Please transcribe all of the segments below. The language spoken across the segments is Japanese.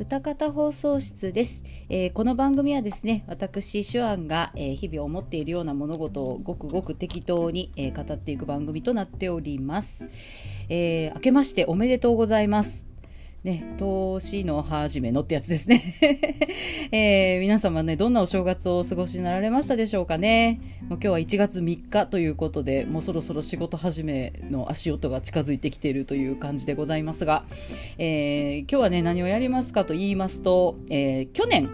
歌方放送室です、えー、この番組はですね私手腕が、えー、日々思っているような物事をごくごく適当に、えー、語っていく番組となっております、え明けましておめでとうございます。ね、年の初めのってやつですね、えー、皆様ね、どんなお正月をお過ごしになられましたでしょうかね。もう今日は1月3日ということで、もうそろそろ仕事始めの足音が近づいてきているという感じでございますが、えー、今日はね、何をやりますかと言いますと、えー、去年、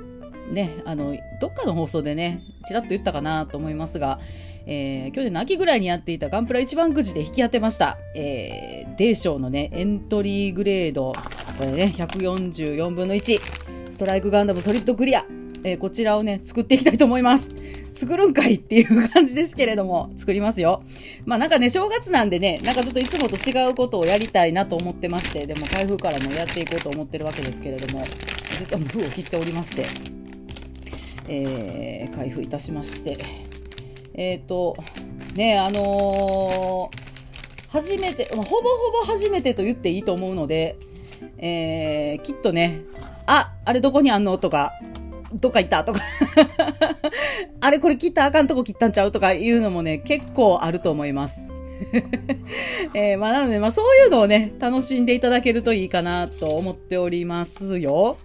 ね、あの、どっかの放送でね、ちらっと言ったかなと思いますが、えー、去年の秋ぐらいにやっていたガンプラ一番くじで引き当てました。えー、デーショーのね、エントリーグレード、これね、144分の1、ストライクガンダムソリッドクリア、えー、こちらをね、作っていきたいと思います。作るんかいっていう感じですけれども、作りますよ。まあなんかね、正月なんでね、なんかちょっといつもと違うことをやりたいなと思ってまして、でも開封からもやっていこうと思ってるわけですけれども、実はもう封を切っておりまして、えー、開封いたしまして、えっ、ー、と、ね、あのー、初めて、ほぼほぼ初めてと言っていいと思うので、えー、きっとね、あ、あれどこにあんの？とか、どっか行った？とか あれこれ切ったあかんとこ切ったんちゃう？とかいうのもね、結構あると思います。えー、まあなので、まあそういうのをね、楽しんでいただけるといいかなと思っておりますよ。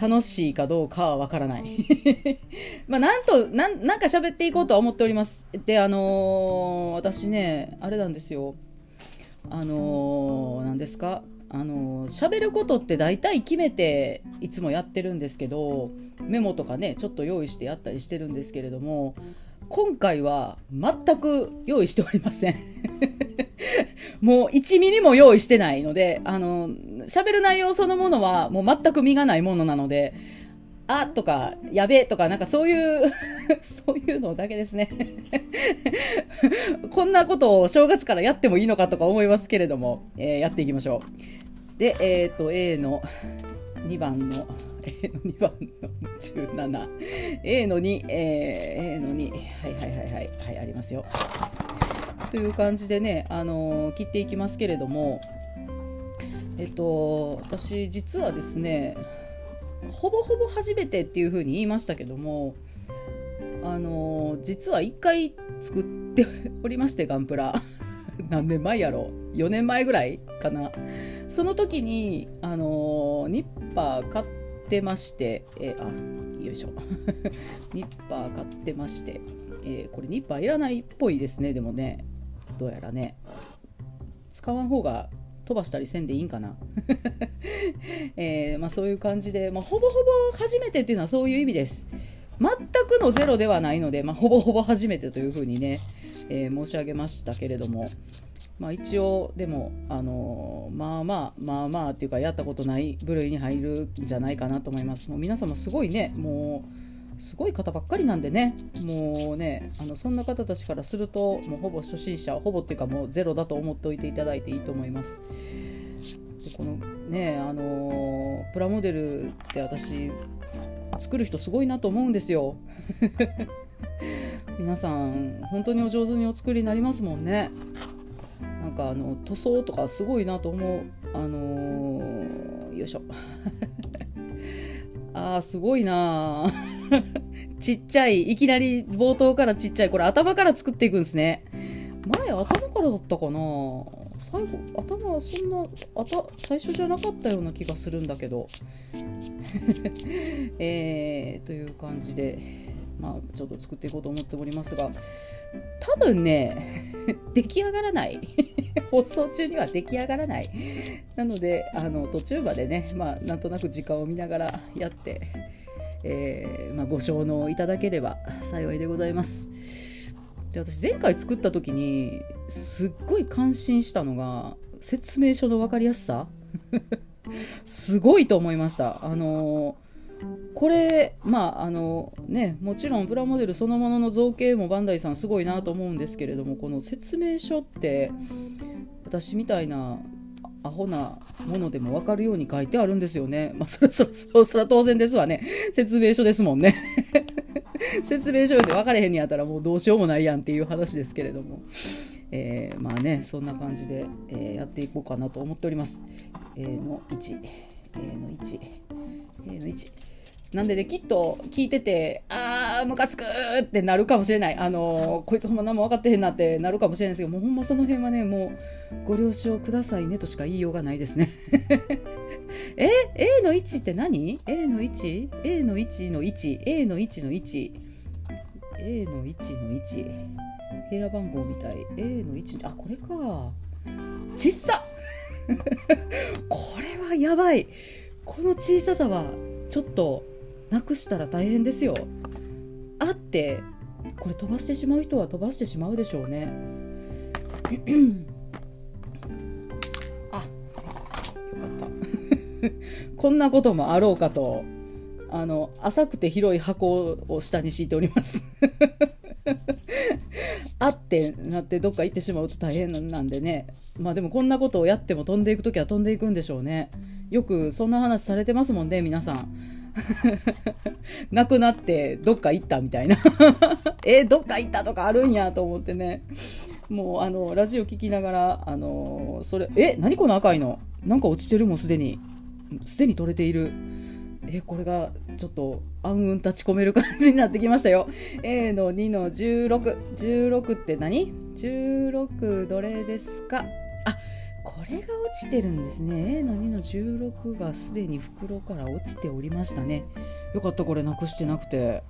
楽しいかどうかはわからない。まあ、なんと、なん、なんか喋っていこうとは思っております。で、あのー、私ね、あれなんですよ。あのー、何ですか？あの喋ることって大体決めていつもやってるんですけどメモとかねちょっと用意してやったりしてるんですけれども今回は全く用意しておりません もう1ミリも用意してないので、あの、喋る内容そのものはもう全く身がないものなので、あとか、やべえとか、なんかそういう そういうのだけですね こんなことを正月からやってもいいのかとか思いますけれども、えー、やっていきましょう。で、えっ、ー、と、A の2番の、A の2番の17、A の2、えー、A の2、はいはいはいはい、はい、ありますよ。という感じでね、あのー、切っていきますけれども、えっと、私実はですねほぼほぼ初めてっていうふうに言いましたけどもあのー、実は1回作っておりましてガンプラ。何年前やろ4年前ぐらいかな。その時にあの、ニッパー買ってましてえ、あよいしょ。ニッパー買ってまして、え これニッパーいらないっぽいですね。でもねどうやらね。使わん方が飛ばしたりせんでいいんかな、えー、まあ、そういう感じで、まあ、ほぼほぼ初めてっていうのはそういう意味です。全くのゼロではないので、まあ、ほぼほぼ初めてというふうにね、えー、申し上げましたけれども、まあ、一応でも、あのー、まあまあまあまあっていうかやったことない部類に入るんじゃないかなと思いますもう皆様すごいねもうすごい方ばっかりなんでねもうねあのそんな方たちからするともうほぼ初心者ほぼっていうかもうゼロだと思っておいていただいていいと思います。このねあのプラモデルって私作る人すごいなと思うんですよ。皆さん本当にお上手にお作りになりますもんね。なんかあの塗装とかすごいなと思う。あのー、よいしょ。あーすごいな ちっちゃい、いきなり冒頭からちっちゃい、これ頭から作っていくんですね。前頭からだったかな最後、頭はそんな、あた最初じゃなかったような気がするんだけど。えー、という感じで、まあ、ちょっと作っていこうと思っておりますが、多分ね、出来上がらない。放送中には出来上がらない。なので、あの途中までね、まあ、なんとなく時間を見ながらやって、えー、まあ、ご承納いただければ幸いでございます。で私前回作った時にすっごい感心したのが説明書の分かりやすさ すごいと思いましたあのこれまああのねもちろんプラモデルそのものの造形もバンダイさんすごいなと思うんですけれどもこの説明書って私みたいなアホなものでも分かるように書いてあるんですよね。まあ、それそれそそれは当然ですわね。説明書ですもんね。説明書で分かれへんにやったらもうどうしようもないやんっていう話ですけれども。えー、まあね、そんな感じで、えー、やっていこうかなと思っております。A の1、A の1、A の1。なんでね、きっと聞いてて、あー、ムカつくーってなるかもしれない。あのー、こいつほんま何も分かってへんなってなるかもしれないですけど、もうほんまその辺はね、もう、ご了承くださいねとしか言いようがないですね。え ?A の1って何 ?A の 1?A の1の 1?A の1の 1?A の1の1。部屋番号みたい。A の1、あ、これか。ちっさ これはやばい。この小ささは、ちょっと、なくしたら大変ですよ。あって、これ飛ばしてしまう人は飛ばしてしまうでしょうね。あ、よかった。こんなこともあろうかと、あの、浅くて広い箱を下に敷いております。あってなってどっか行ってしまうと大変なんでね。まあでもこんなことをやっても飛んでいくときは飛んでいくんでしょうね。よくそんな話されてますもんね、皆さん。亡くなってどっか行ったみたいな。えどっか行ったとかあるんやと思ってね。もうあのラジオ聞きながらあのそれえ何この赤いの？なんか落ちてるもんすでに。すでに取れている。えこれがちょっと暗雲立ち込める感じになってきましたよ。A の2の1616って何 ?16 どれですか？これが落ちてるんですね。A の2の16がすでに袋から落ちておりましたね。よかったこれなくしてなくて。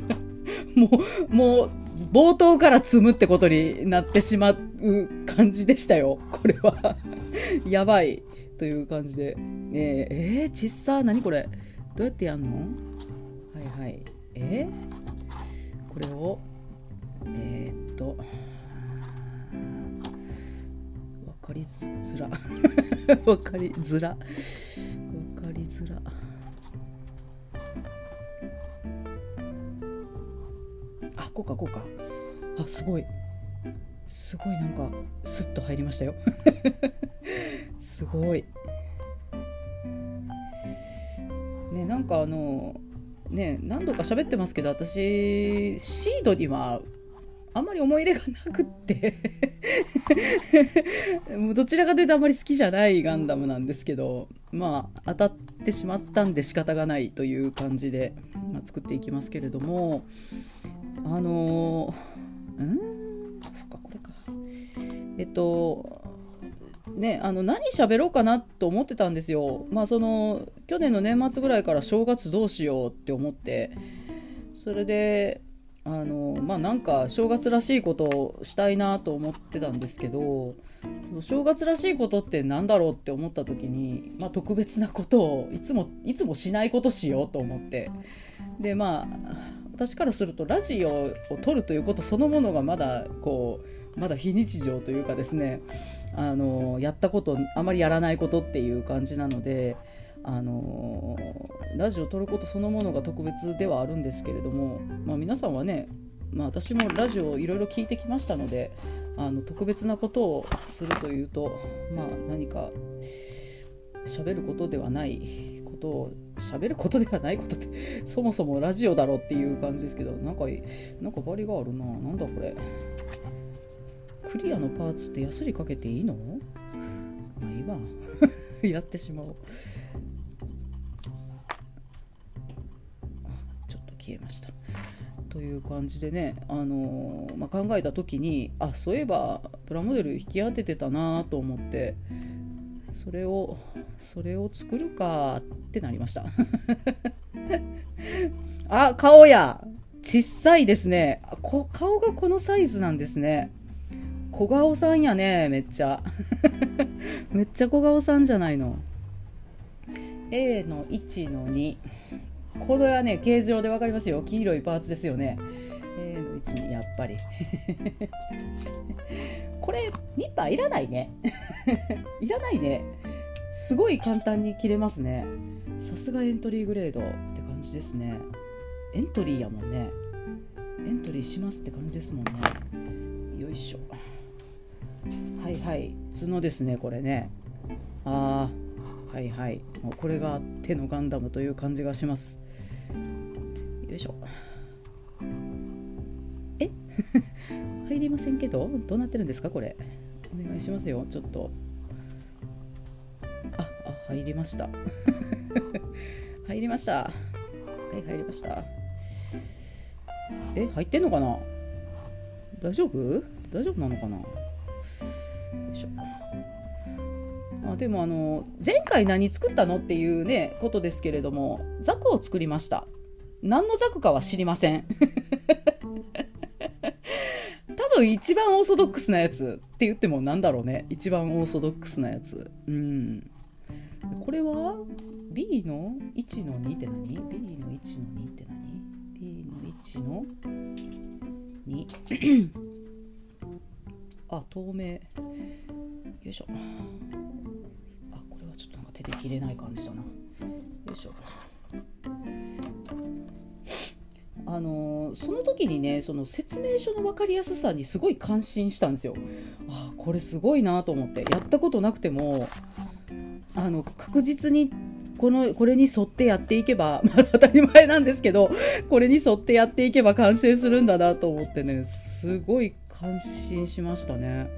もうもう冒頭から積むってことになってしまう感じでしたよ。これは。やばい。という感じで。えー、えー、ちっさ何これ？どうやってやんの？はいはい。えー、これをえー、っと。りづら。わかりづら。わかりづら。あこうかこうか。あすごい。すごいなんかスッと入りましたよ。すごい。ねなんかあのね何度か喋ってますけど私シードにはあんまり思い入れがなくって。もうどちらかというとあまり好きじゃないガンダムなんですけどまあ当たってしまったんで仕方がないという感じで、まあ、作っていきますけれどもあのうんそっかこれかえっとね、あの何喋ろうかなと思ってたんですよ。まあその去年の年末ぐらいから正月どうしようって思ってそれであのまあなんか正月らしいことをしたいなと思ってたんですけどその正月らしいことって何だろうって思った時に、まあ、特別なことをいつもいつもしないことしようと思って。でまあ私からするとラジオを撮るということそのものがまだこうまだ非日常というかですねあのやったことあまりやらないことっていう感じなのであの、ラジオを撮ることそのものが特別ではあるんですけれども、まあ、皆さんはね、まあ、私もラジオをいろいろ聞いてきましたのであの特別なことをするというと、まあ、何か喋ることではないことを喋ることではないことって そもそもラジオだろっていう感じですけどなんかなんかバリがあるな。なんだこれ。クリアのパーツってヤスリかけていいの？まあいいわ。やってしまおう。消えました。という感じでね、あのー、まあ、考えた時にあそういえばプラモデル引き当ててたなと思ってそれをそれを作るかってなりました。あ顔や小さいですね。こ顔がこのサイズなんですね。小顔さんやねめっちゃ。めっちゃ小顔さんじゃないの。A の1の2これはね形状で分かりますよ。黄色いパーツですよね。A の位置にやっぱり。これニッパーいらないね。いらないね。すごい簡単に切れますね。さすがエントリーグレードって感じですね。エントリーやもんね。エントリーしますって感じですもんね。よいしょ。はいはい。角ですねこれね。ああはいはい。もうこれが手のガンダムという感じがします。よいしょ。え？入りませんけど？どうなってるんですか？これ。お願いしますよ。ちょっと。ああ入りました。入りました。はい入りました。え入ってんのかな？大丈夫？大丈夫なのかな？よいしょ。あでもあの前回何作ったのっていうねことですけれどもザクを作りました。何のザクかは知りません。多分一番オーソドックスなやつ。って言ってもなんだろうね。一番オーソドックスなやつ。うん。これは B の1の2って何 ?B の1の2って何 ?B の1の2あ透明。よいしょ。あこれはちょっとなんか手で切れない感じだな。よいしょ。あのその時にねその説明書の分かりやすさにすごい感心したんですよ。あこれすごいなと思って。やったことなくてもあの確実にこのこれに沿ってやっていけば、まあ、当たり前なんですけどこれに沿ってやっていけば完成するんだなと思ってねすごい感心しましたね。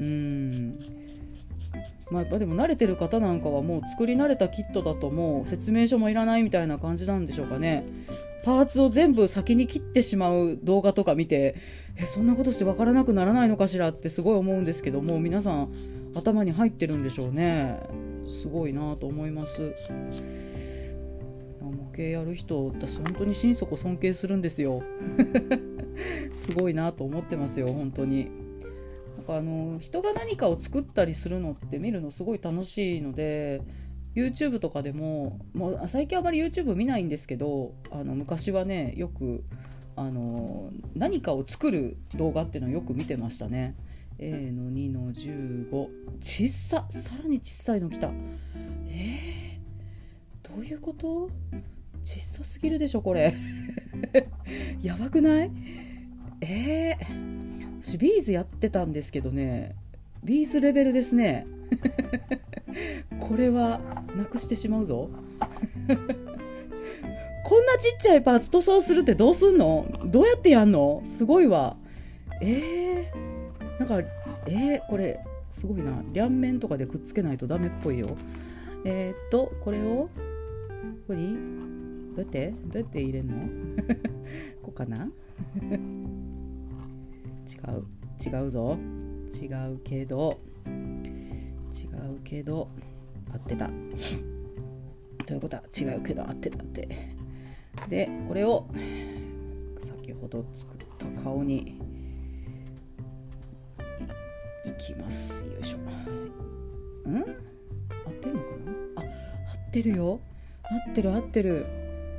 うん。まあ、やっぱでも慣れてる方なんかはもう作り慣れたキットだともう説明書もいらないみたいな感じなんでしょうかね。パーツを全部先に切ってしまう動画とか見てえそんなことして分からなくならないのかしらってすごい思うんですけども皆さん頭に入ってるんでしょうね。すごいなと思います。模型やる人私本当に心底尊敬するんですよ。すごいなと思ってますよ本当に。なんかあの人が何かを作ったりするのって見るのすごい楽しいので YouTube とかでももう最近あまり YouTube 見ないんですけどあの昔はねよくあの何かを作る動画っていうのをよく見てましたね。A の2の15小ささらに小さいの来た。えー、どういうこと？小さすぎるでしょこれ。やばくない？えー、私ビーズやってたんですけどね。ビーズレベルですね。これはなくしてしまうぞ。こんなちっちゃいパーツ塗装するってどうすんの？どうやってやんの？すごいわ。えー、なんかえー、これすごいな。両面とかでくっつけないとダメっぽいよ。えー、っとこれをここに？どうやって？どうやって入れんの？こうかな？違う。違うぞ。違うけど。違うけど。合ってた。ということは違うけど合ってたって。でこれを先ほど作った顔にいいきます。よいしょ。ん？合ってるのかな？あ合ってるよ。合ってる合ってる。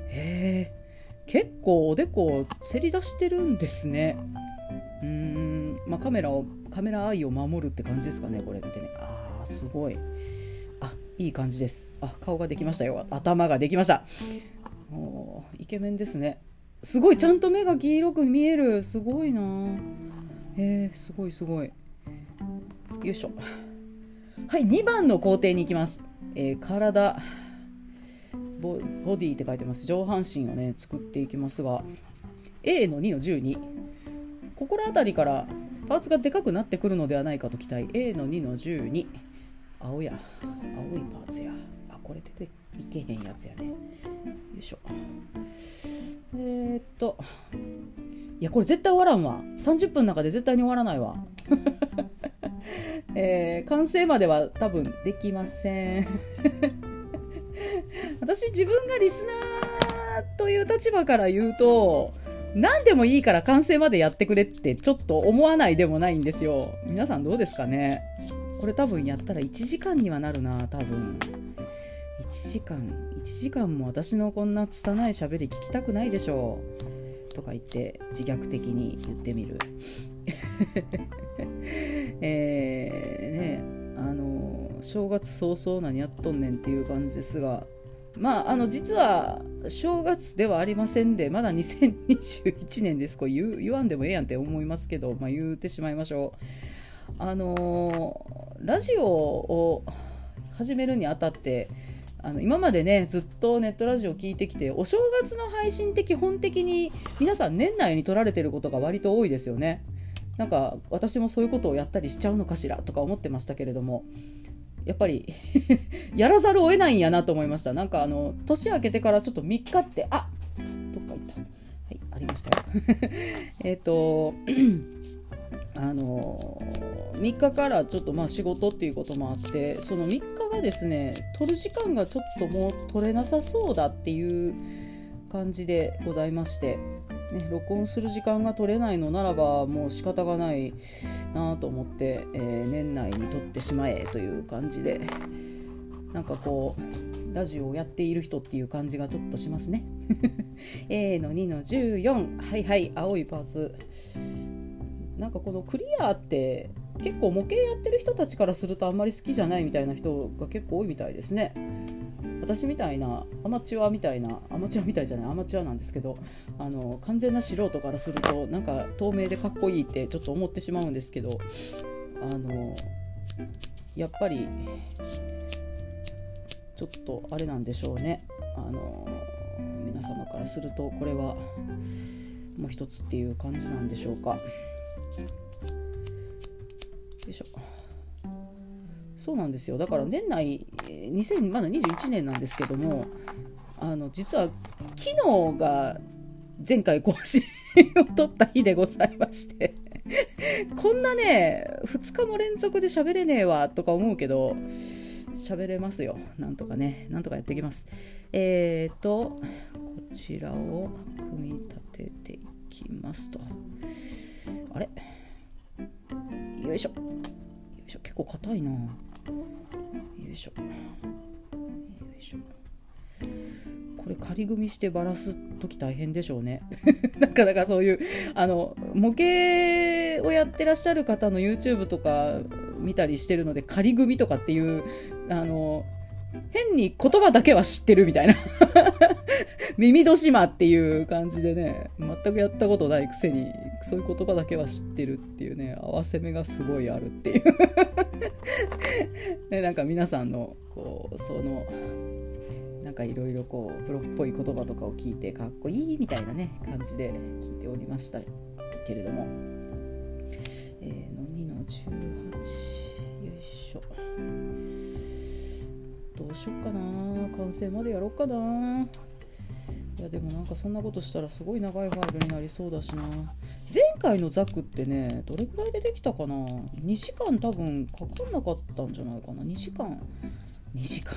へえ結構おでこせり出してるんですね。うーん。まあカメラをカメラアイを守るって感じですかねこれってね。あーすごい。あいい感じです。あ顔ができましたよ。頭ができました。おイケメンですね。すごいちゃんと目が黄色く見える。すごいな。へえ、すごいすごい。よいしょ。はい2番の工程に行きます、えー、体。ボディって書いてます。上半身をね作っていきますが A の2の12ここら辺りからパーツがでかくなってくるのではないかと期待。A の2の12青や。青いパーツや。あこれ出ていけへんやつやね。よいしょ。えー、っと。いやこれ絶対終わらんわ。30分の中で絶対に終わらないわ。えー、完成までは多分できません。私自分がリスナーという立場から言うと何でもいいから完成までやってくれってちょっと思わないでもないんですよ。皆さんどうですかね？これ多分やったら1時間にはなるな多分。1時間。1時間も私のこんな拙い喋り聞きたくないでしょう。とか言って自虐的に言ってみる。えー、ねあの正月早々何やっとんねんっていう感じですが。まああの実は正月ではありませんでまだ2021年です。これ言わんでもええやんって思いますけど、まあ、言うてしまいましょう。あのラジオを始めるにあたってあの今までねずっとネットラジオを聞いてきてお正月の配信って基本的に皆さん年内に撮られてることが割と多いですよね。なんか私もそういうことをやったりしちゃうのかしらとか思ってましたけれどもやっぱり やらざるを得ないんやなと思いました。なんかあの年明けてからちょっと3日ってあどっか行った。はいありましたよ。えっと あの3日からちょっとまあ仕事っていうこともあってその3日がですね取る時間がちょっともう取れなさそうだっていう感じでございまして、ね、録音する時間が取れないのならばもう仕方がないなと思って、えー、年内に撮ってしまえという感じでなんかこうラジオをやっている人っていう感じがちょっとしますね。A の2の14はいはい青いパーツ。なんかこのクリアって結構模型やってる人たちからするとあんまり好きじゃないみたいな人が結構多いみたいですね。私みたいなアマチュアみたいなアマチュアみたいじゃないアマチュアなんですけどあの完全な素人からするとなんか透明でかっこいいってちょっと思ってしまうんですけどあのやっぱりちょっとあれなんでしょうねあの皆様からするとこれはもう一つっていう感じなんでしょうか。よいしょそうなんですよ。だから年内2000まだ21年なんですけどもあの実は昨日が前回更新を取った日でございまして こんなね2日も連続で喋れねえわとか思うけど喋れますよ。なんとかねなんとかやっていきます。えーとこちらを組み立てていきますと。あれ？よいしょ。よいしょ。結構硬いなよいしょ。よいしょ。これ仮組みしてバラす時大変でしょうね。なかだかそういうあの模型をやってらっしゃる方の YouTube とか見たりしてるので仮組みとかっていうあの変に言葉だけは知ってるみたいな。耳戸島っていう感じでね全くやったことないくせにそういう言葉だけは知ってるっていうね合わせ目がすごいあるっていう。ね、なんか皆さんのこうそのなんかいろいろこうプロっぽい言葉とかを聞いてかっこいいみたいなね感じで聞いておりましたけれども、えー、の2の18よいしょ。どうしよっかな。完成までやろうかな。いやでもなんかそんなことしたらすごい長いファイルになりそうだしな。前回のザクってねどれくらいでできたかな？2時間多分かかんなかったんじゃないかな。2時間。2時間。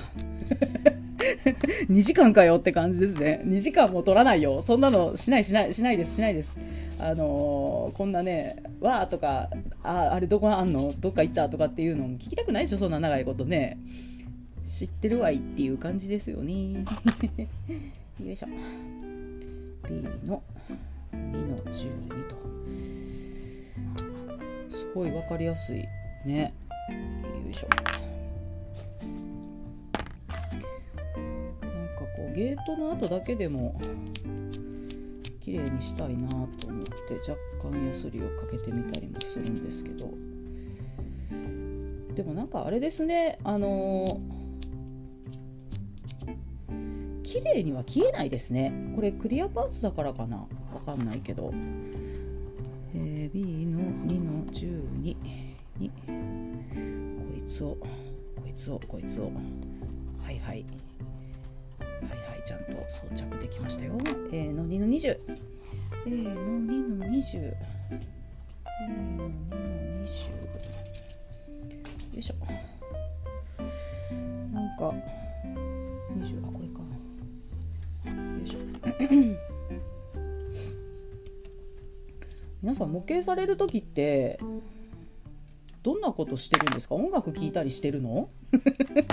2時間かよって感じですね。2時間も取らないよ。そんなのしないしないしないですしないです。あのー、こんなねわーとかああれどこあんの？どっか行ったとかっていうのも聞きたくないでしょ？そんな長いことね。知ってるわいっていう感じですよね。よいしょ。B の2の12と。すごい分かりやすいね。よいしょ。なんかこうゲートの後だけでも綺麗にしたいなと思って若干ヤスリをかけてみたりもするんですけど。でもなんかあれですねあのー綺麗には消えないですね。これクリアパーツだからかな。わかんないけど、えー、B の2の12にこいつを。こいつを。こいつを。はいはい。はいはい。ちゃんと装着できましたよ。A の2の 20A の2の 20A の2の20よいしょ。なんか 皆さん模型される時ってどんなことしてるんですか？音楽聴いたりしてるの？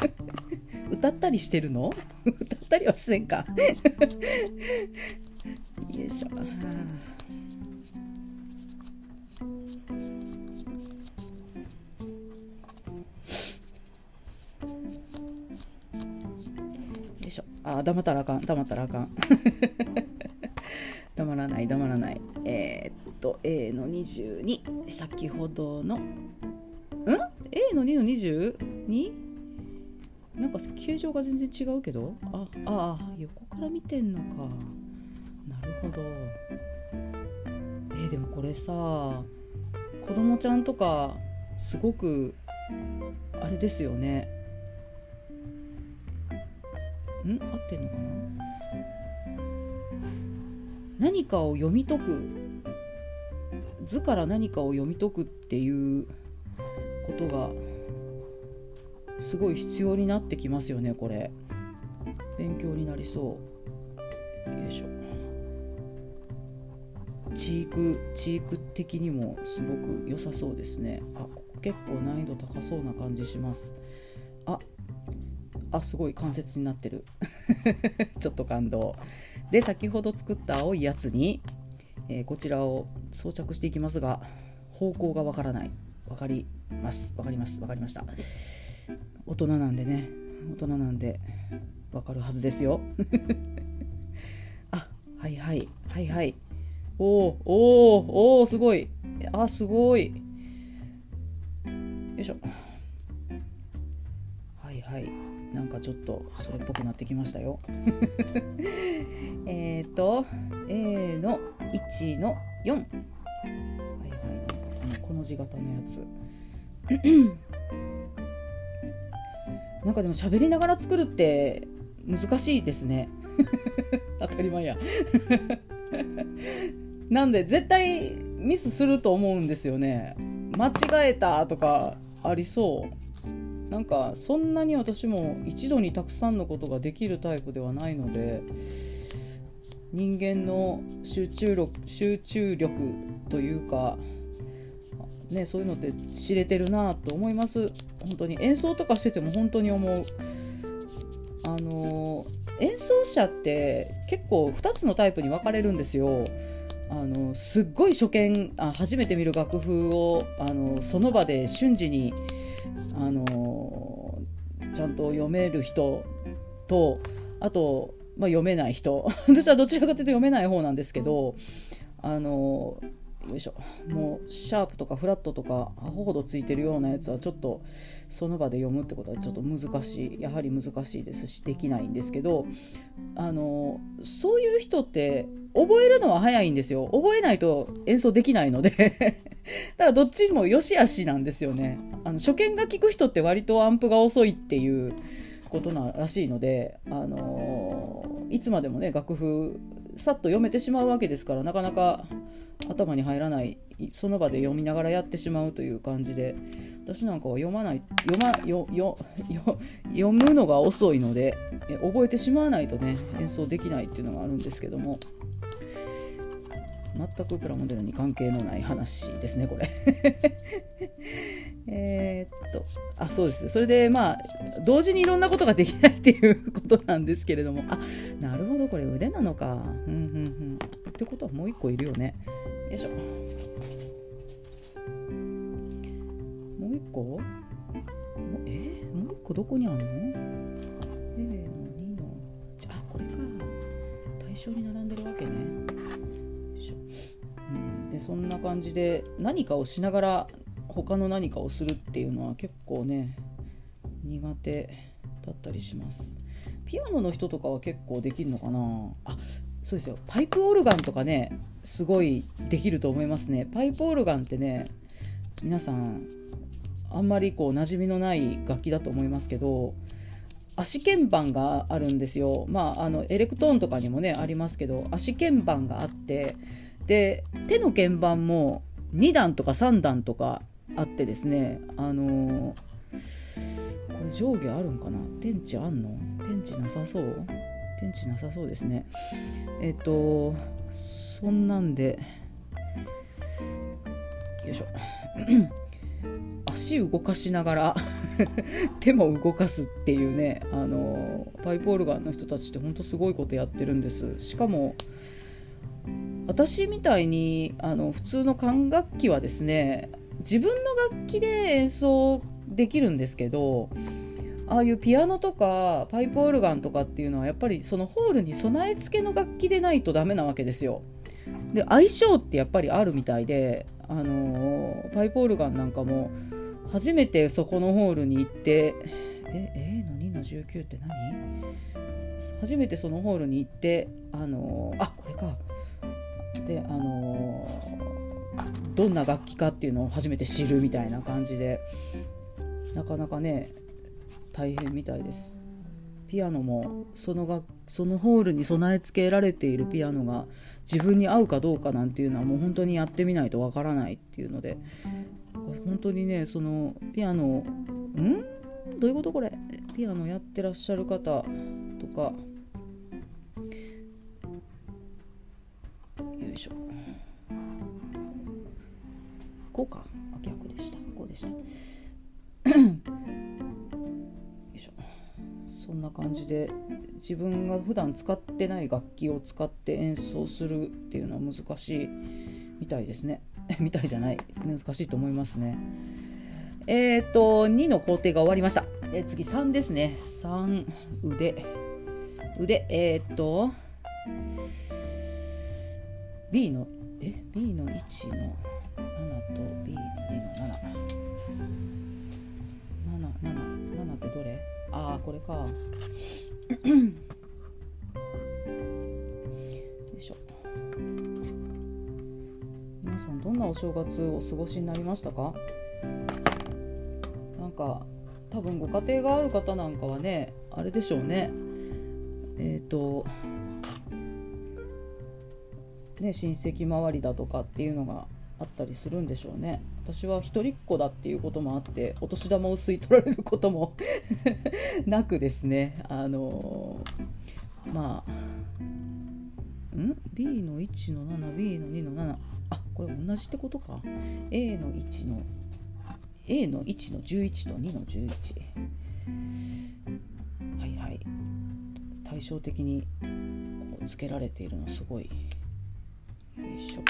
歌ったりしてるの？歌ったりはしせんか？よいしょ。あ黙ったらあかん。黙ったらあかん。黙らない。黙らない。えー、っと A の22先ほどの。ん？A の2の 22? なんか形状が全然違うけど。ああ横から見てんのか。なるほど。えー、でもこれさ子供ちゃんとかすごくあれですよね。ん？合ってんのかな？何かを読み解く。図から何かを読み解くっていうことがすごい必要になってきますよねこれ。勉強になりそう。よいしょ。チークチーク的にもすごく良さそうですね。あここ結構難易度高そうな感じします。あすごい関節になってる。ちょっと感動。で先ほど作った青いやつに、えー、こちらを装着していきますが方向がわからない。わかります。わかります。わかりました。大人なんでね。大人なんでわかるはずですよ。あはいはい。はいはい。おおおおすごい。あすごい。よいしょ。はいはい。なんかちょっとそれっぽくなってきましたよ。えっと A の1の4はいはいなんかこのこの字型のやつ。なんかでも喋りながら作るって難しいですね。当たり前や。なんで絶対ミスすると思うんですよね。間違えたとかありそう。なんかそんなに私も一度にたくさんのことができるタイプではないので人間の集中力集中力というかね、そういうのって知れてるなと思います。本当に。演奏とかしてても本当に思う。あの演奏者って結構2つのタイプに分かれるんですよ。あのすっごい初見あ初めて見る楽譜をあのその場で瞬時にあのちゃんと読める人とあと、まあ、読めない人。私はどちらかというと読めない方なんですけどあのよいしょ。もうシャープとかフラットとかアホほどついてるようなやつはちょっとその場で読むってことはちょっと難しいやはり難しいですしできないんですけどあのそういう人って覚えるのは早いんですよ。覚えないと演奏できないので。だからどっちも良し悪しなんですよね。あの初見が聞く人って割とアンプが遅いっていうことならしいので、あのいつまでもね楽譜さっと読めてしまうわけですからなかなか頭に入らないその場で読みながらやってしまうという感じで私なんかは読まない読まよよ読むのが遅いのでえ覚えてしまわないとね演奏できないっていうのがあるんですけども全くプラモデルに関係のない話ですねこれ。えっとあそうです。それでまあ同時にいろんなことができないっていうことなんですけれどもあなるほどこれ腕なのか。うんうんうん。ってことはもう一個いるよね。よいしょ。もう一個？え？ー、もう一個どこにあるの？A の2の。じゃあこれか。対象に並んでるわけね、うん、でそんな感じで何かをしながら他の何かをするっていうのは結構ね苦手だったりします。ピアノの人とかは結構できるのかな。あそうですよ。パイプオルガンとかねすごいできると思いますね。パイプオルガンってね皆さんあんまりこう馴染みのない楽器だと思いますけど足鍵盤があるんですよ。まああのエレクトーンとかにもねありますけど足鍵盤があってで手の鍵盤も2段とか3段とかあってですねあのー、これ上下あるんかな？電池あんの？電池なさそう？天地なさそうですね。えっ、とそんなんで。よいしょ。足動かしながら 手も動かすっていうねあのパイプオルガンの人たちってほんとすごいことやってるんです。しかも私みたいにあの普通の管楽器はですね自分の楽器で演奏できるんですけどああいうピアノとかパイプオルガンとかっていうのはやっぱりそのホールに備え付けの楽器でないとダメなわけですよ。で相性ってやっぱりあるみたいで、あのー、パイプオルガンなんかも初めてそこのホールに行ってええの2の19って何？初めてそのホールに行ってあのー、あこれか。であのー、どんな楽器かっていうのを初めて知るみたいな感じでなかなかね大変みたいです。ピアノもそのがそのホールに備え付けられているピアノが自分に合うかどうかなんていうのはもう本当にやってみないとわからないっていうので本当にねそのピアノん？どういうことこれ？ピアノやってらっしゃる方とか。よいしょ。こうか。逆でした。こうでした。よいしょ。そんな感じで自分が普段使ってない楽器を使って演奏するっていうのは難しいみたいですね。みたいじゃない。難しいと思いますね。えっ、ー、と2の工程が終わりました。え次3ですね。3腕。腕えっ、ー、と B のえ？B の1のこれか。よいしょ。皆さんどんなお正月お過ごしになりましたか？なんか多分ご家庭がある方なんかはねあれでしょうね。えっ、ー、とね、親戚周りだとかっていうのがあったりするんでしょうね。私は一人っ子だっていうこともあってお年玉を吸い取られることも なくですね。あの、まあん？B の1の 7B の2の7あこれ同じってことか。A の1の A の1の11と2の11はいはい。対照的にこうつけられているのすごい。よいしょ。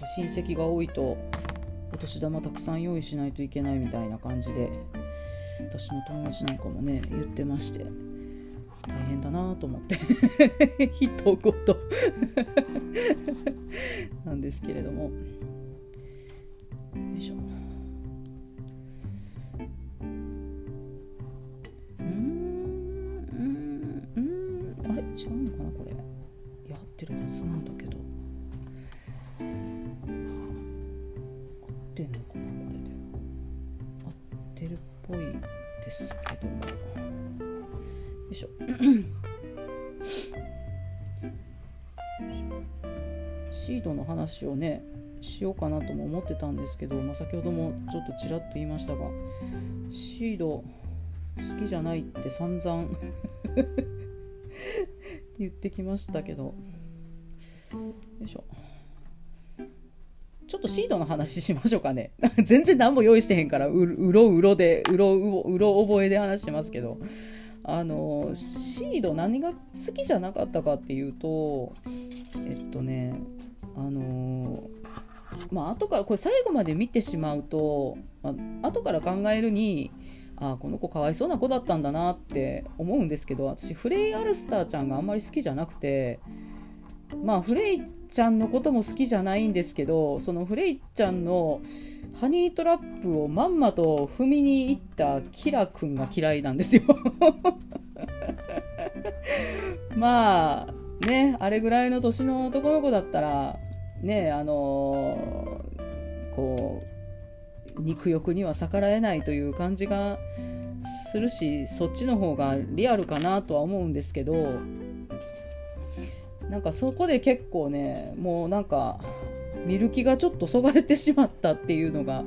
か親戚が多いとお年玉たくさん用意しないといけないみたいな感じで私の友達なんかもね言ってまして大変だなと思って 一言。なんですけれども。よいしょ。あれ？違うのかなこれ。やってるはずなんだけど。ぽいですけどよいしょ。シードの話をねしようかなとも思ってたんですけど、まあ、先ほどもちょっとちらっと言いましたがシード好きじゃないって散々 言ってきましたけど。よいしょ。ちょっとシードの話しましょうかね。全然何も用意してへんからうろうろでうろうろ覚えで話してますけど。あのシード何が好きじゃなかったかっていうとえっとねあのまあ後からこれ最後まで見てしまうと、まあ後から考えるにあこの子かわいそうな子だったんだなって思うんですけど私フレイ・アルスターちゃんがあんまり好きじゃなくてまあフレイちゃんのことも好きじゃないんですけどそのフレイちゃんのハニートラップをまんまと踏みに行ったキラ君が嫌いなんですよ。まあねあれぐらいの年の男の子だったらねあのー、こう肉欲には逆らえないという感じがするしそっちの方がリアルかなとは思うんですけどなんかそこで結構ねもうなんか見る気がちょっとそがれてしまったっていうのが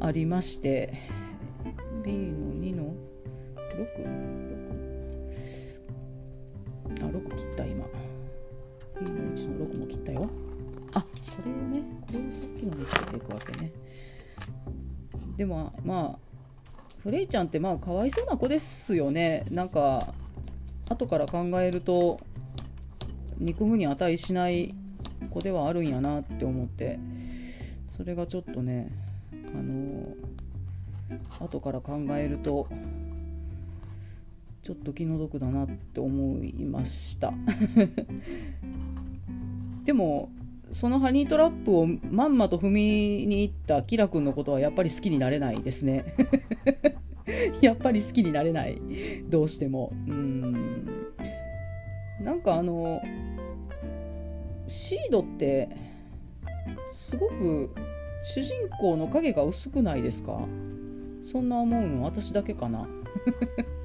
ありまして。B の2の 6? あ6切った今。B の1の6も切ったよ。あこれをねこれをさっきのにつけていくわけね。でもまあフレイちゃんってまあかわいそうな子ですよね。なんか後から考えると憎むに値しない子ではあるんやなって思ってそれがちょっとねあの後から考えるとちょっと気の毒だなって思いました。でもそのハニートラップをまんまと踏みに行ったキラ君のことはやっぱり好きになれないですね。やっぱり好きになれない。どうしても。うん。なんかあのシードってすごく主人公の影が薄くないですか？そんな思うの私だけかな？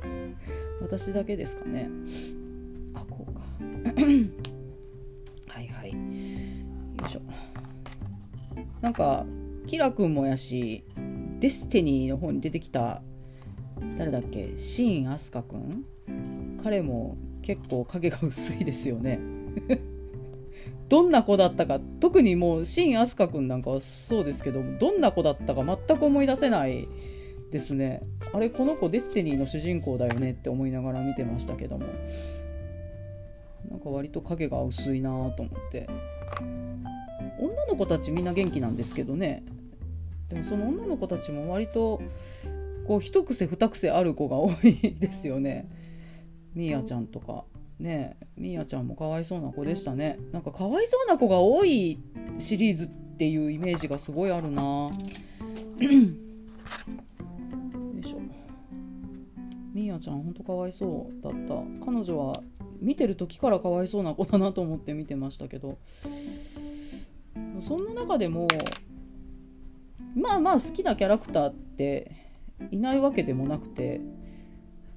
私だけですかね？あこうか。はいはい。よいしょ。なんかキラ君もやしデスティニーの方に出てきた誰だっけ？シーン・アスカ君？彼も結構影が薄いですよね。どんな子だったか特にもうシーン・アスカ君なんかはそうですけどどんな子だったか全く思い出せないですね。あれこの子デスティニーの主人公だよねって思いながら見てましたけども。なんか割と影が薄いなと思って。女の子たちみんな元気なんですけどね。でもその女の子たちも割とこう一癖二癖ある子が多いですよね。みーやちゃんとか。ねみーやちゃんもかわいそうな子でしたね。なんかかわいそうな子が多いシリーズっていうイメージがすごいあるな。よいしょ。みーやちゃんほんとかわいそうだった。彼女は見てる時からかわいそうな子だなと思って見てましたけど。そんな中でもまあまあ好きなキャラクターっていないわけでもなくて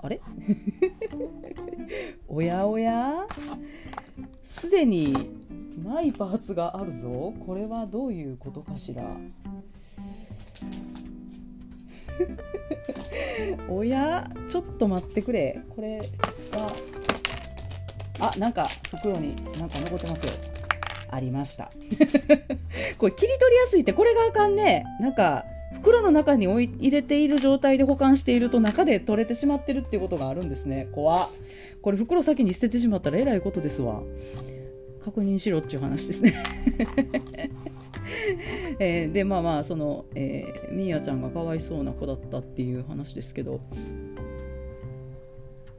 あれ？おやおや。すでにないパーツがあるぞ。これはどういうことかしら？おや？ちょっと待ってくれ。これはあなんか袋になんか残ってますよ。ありました。これ切り取りやすいってこれがあかんね。なんか袋の中に置い入れている状態で保管していると中で取れてしまってるっていうことがあるんですね。怖これ袋先に捨ててしまったらえらいことですわ。確認しろっていう話ですね。えー、でまあまあその、えー、みーやちゃんがかわいそうな子だったっていう話ですけど。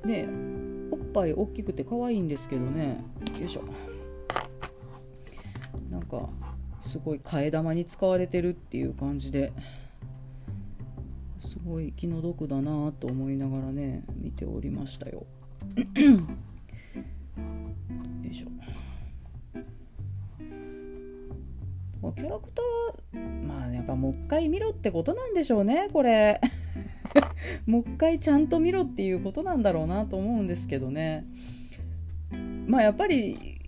ねおっぱい大きくて可愛いんですけどね。よいしょ。なんかすごい替え玉に使われてるっていう感じで。すごい気の毒だなと思いながらね見ておりましたよ。よいしょ。キャラクターまあやっぱもう一回見ろってことなんでしょうねこれ。もう一回ちゃんと見ろっていうことなんだろうなと思うんですけどね。まあやっぱり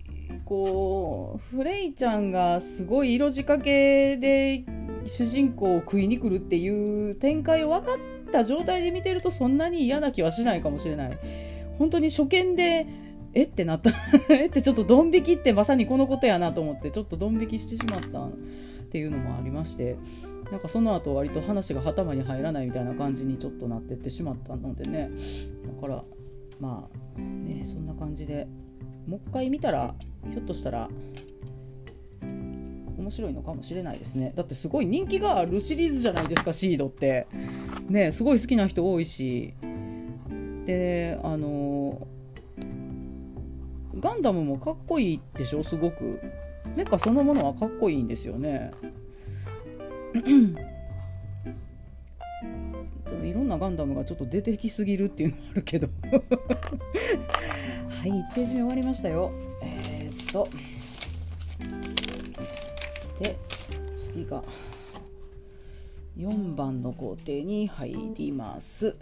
こうフレイちゃんがすごい色仕掛けで主人公を食いに来るっていう展開を分かった状態で見てるとそんなに嫌な気はしないかもしれない。本当に初見でえってなった。えってちょっとドン引きってまさにこのことやなと思ってちょっとドン引きしてしまったっていうのもありまして。なんかその後割と話が頭に入らないみたいな感じにちょっとなってってしまったのでね。だからまあねそんな感じでもう一回見たらひょっとしたら面白いのかもしれないですね。だってすごい人気があるシリーズじゃないですかシードって。ねすごい好きな人多いし。であのガンダムもかっこいいでしょすごく。メカそのものはかっこいいんですよね。でもいろんなガンダムがちょっと出てきすぎるっていうのもあるけど。はい1ページ目終わりましたよ。えー、っと。で次が4番の工程に入ります。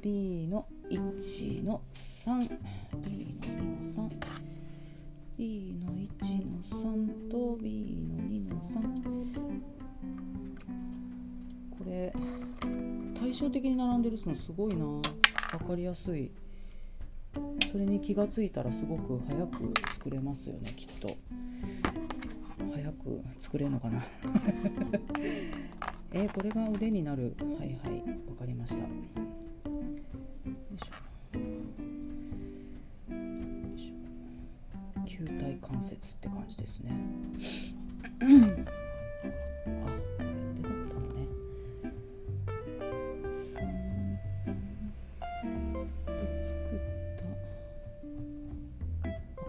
B の1の 3B の2の 3B の1の3と B の2の3これ対照的に並んでるのすごいな。分かりやすい。それに気がついたらすごく早く作れますよねきっと。早く作れるのかな。えー、これが腕になる。はいはいわかりました。よいしょ。よいしょ。球体関節って感じですね。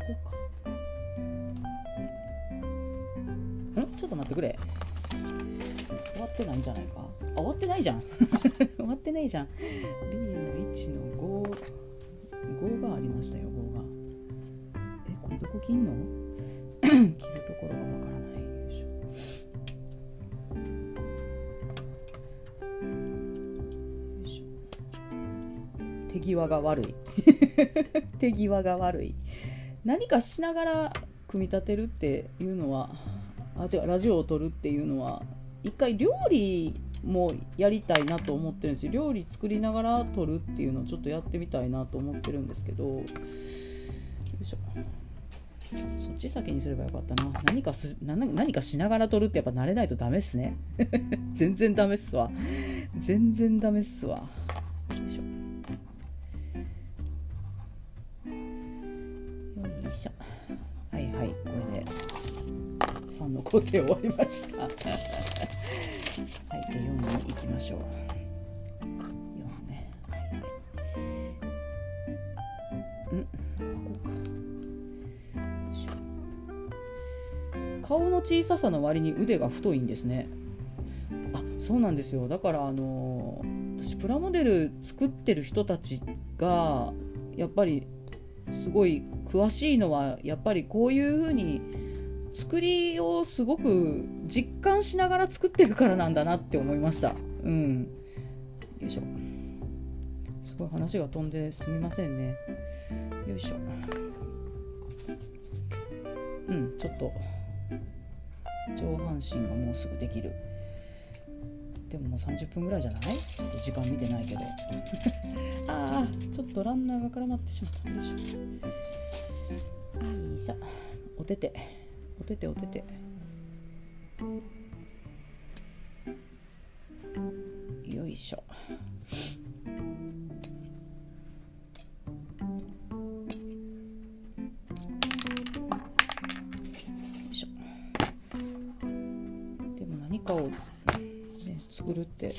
こうか。ちょっと待ってくれ。終わってないんじゃないか。あ終わってないじゃん。終わってないじゃん。B の1の55がありましたよ5が。えこれどこ切んの？切るところがわからない。手際が悪い。手際が悪い。何かしながら組み立てるっていうのはあ違うラジオを撮るっていうのは一回料理もやりたいなと思ってるんですよ。料理作りながら撮るっていうのをちょっとやってみたいなと思ってるんですけど。よいしょ。そっち先にすればよかったな。何かす何かしながら撮るってやっぱ慣れないとダメっすね。全然ダメっすわ。全然ダメっすわ。3の工程終わりました。はいで4に行きましょう。4ね。うんこうか。顔の小ささの割に腕が太いんですね。あそうなんですよ。だからあの私プラモデル作ってる人たちがやっぱりすごい詳しいのはやっぱりこういうふうに作りをすごく実感しながら作ってるからなんだなって思いました。うん。よいしょ。すごい話が飛んですみませんね。よいしょ。うんちょっと。上半身がもうすぐできる。でももう30分ぐらいじゃない？ちょっと時間見てないけど。ああちょっとランナーが絡まってしまった。よいしょ。よいしょ。おてておてておてて。よいしょ。かを、ね、作るって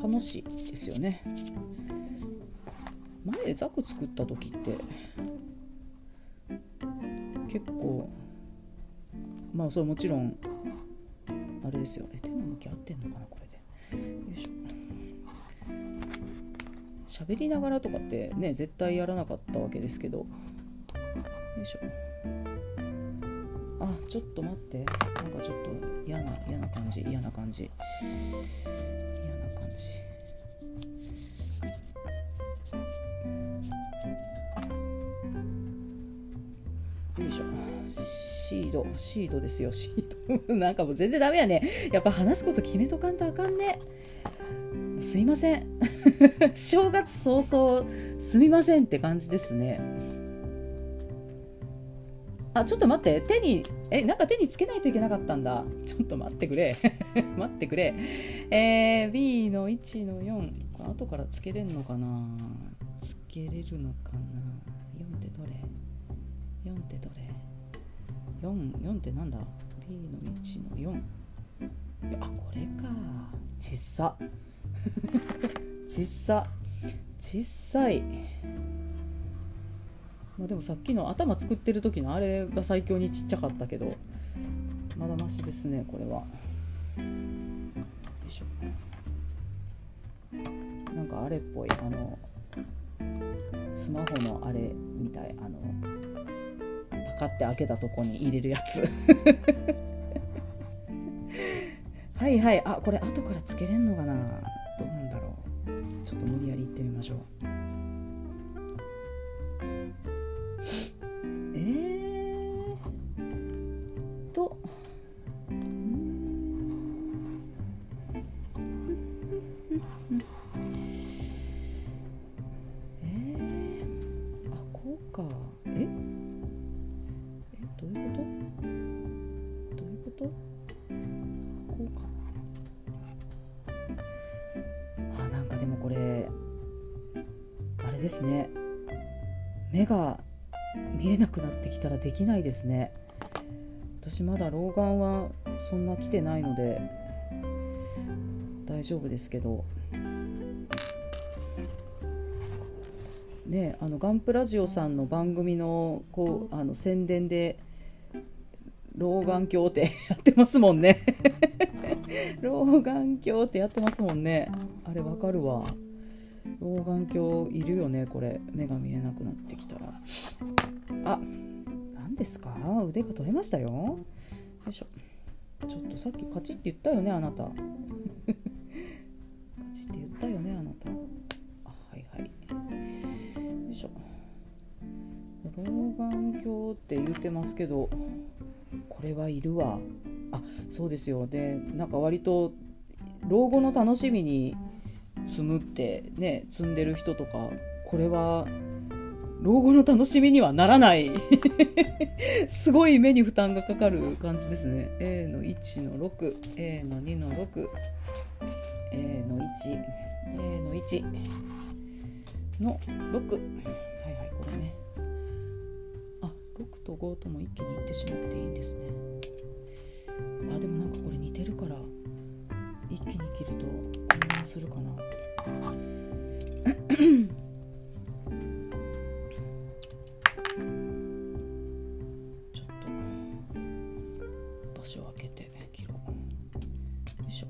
楽しいですよね。前ザク作った時って結構まあそれもちろんあれですよ。え手の向き合ってんのかなこれで。よいしょ。喋りながらとかってね絶対やらなかったわけですけど。よいしょ。あちょっと待って。なんかちょっと嫌な嫌な感じ嫌な感じ。嫌な感じ。シードですよ。シード。なんかもう全然ダメやね。やっぱ話すこと決めとかんとあかんね。すいません。正月早々すみませんって感じですね。あちょっと待って。手にえなんか手につけないといけなかったんだ。ちょっと待ってくれ。待ってくれ。えー、B の1の4これ後からつけれんのかな。つけれるのかな。4ってどれ。4ってどれ。4, 4ってなんだ？B の1の4あこれか。ちっさ。ちっさ。ちっさい。まあ、でもさっきの頭作ってる時のあれが最強にちっちゃかったけどまだましですねこれは。よいしょ。なんかあれっぽいあのスマホのあれみたいあのカって開けたとこに入れるやつはいはいあこれ後からつけれんのかなどうなんだろうちょっと無理やり行ってみましょうえー、とと？こうかな。あなんかでもこれあれですね。目が見えなくなってきたらできないですね。私まだ老眼はそんな来てないので大丈夫ですけど。ねあのガンプラジオさんの番組のこうあの宣伝で老眼鏡って やってますもんね。老眼鏡ってやってますもんね。あれわかるわ。老眼鏡いるよねこれ。目が見えなくなってきたら。あ何ですか？腕が取れましたよ。よいしょ。ちょっとさっきカチって言ったよねあなた。カチって言ったよねあなた。あはいはい。よいしょ。老眼鏡って言ってますけどれはいるわ。あそうですよでなんか割と老後の楽しみに積むってね積んでる人とかこれは老後の楽しみにはならない。すごい目に負担がかかる感じですね。A の1の 6A の2の 6A の 1A の1の6はいはいこれね。6と5とも一気にいってしまっていいんですね。あでもなんかこれ似てるから一気に切ると混乱するかな。ちょっと場所を空けて切ろう。よいしょ。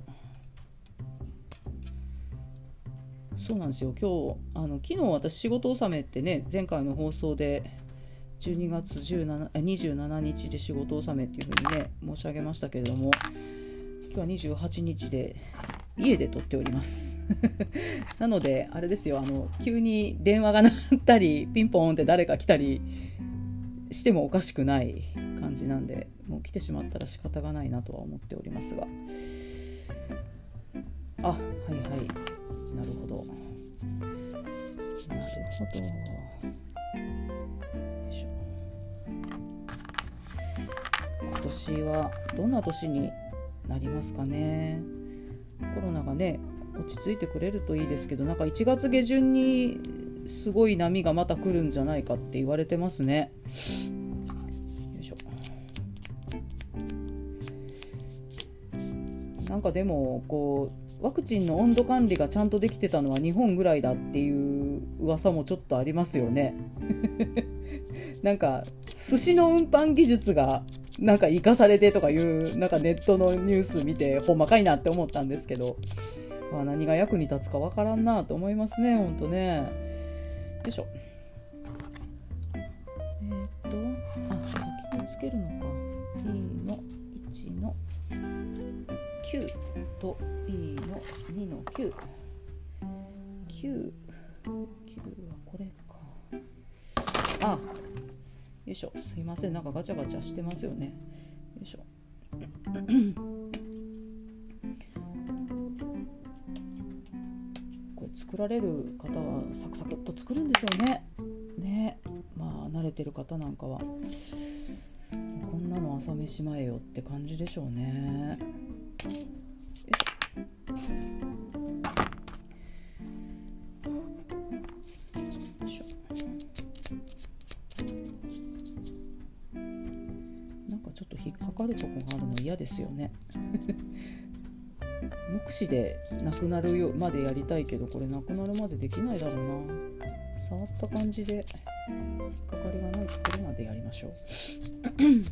そうなんですよ。今日あの昨日私仕事納めってね前回の放送で12月17 27日で仕事納めっていうふうにね申し上げましたけれども今日は28日で家で撮っております。なのであれですよあの急に電話が鳴ったりピンポーンって誰か来たりしてもおかしくない感じなんでもう来てしまったら仕方がないなとは思っておりますが。あはいはい。なるほど。なるほど。年はどんな年になりますかねコロナがね落ち着いてくれるといいですけどなんか1月下旬にすごい波がまた来るんじゃないかって言われてますね。よいしょなんかでもこうワクチンの温度管理がちゃんとできてたのは日本ぐらいだっていう噂もちょっとありますよね。なんか寿司の運搬技術がなんか生かされてとかいうなんかネットのニュース見てほんまかいなって思ったんですけど、まあ、何が役に立つかわからんなと思いますねほんとね。よいしょ。え、っとあ先につけるのか。E の1の9と E の2の99 9はこれか。あよいしょ。すいません。なんかガチャガチャしてますよね。よいしょ。これ作られる方はサクサクっと作るんでしょうね。ね。まあ慣れてる方なんかは。こんなの朝飯前よって感じでしょうね。よいしょ。かるとこがあるの嫌ですよね。目視でなくなるよまでやりたいけどこれなくなるまでできないだろうな。触った感じで引っかかりがないところまでやりましょう。ね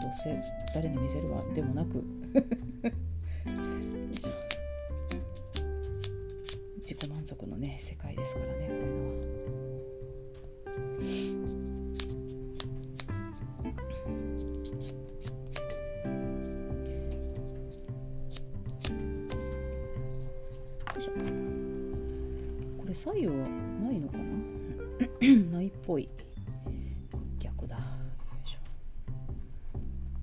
どうせ誰に見せるわでもなく。自己満足のね世界ですからねこういうのは。れ左右はないのかな？ないっぽい。逆だ。い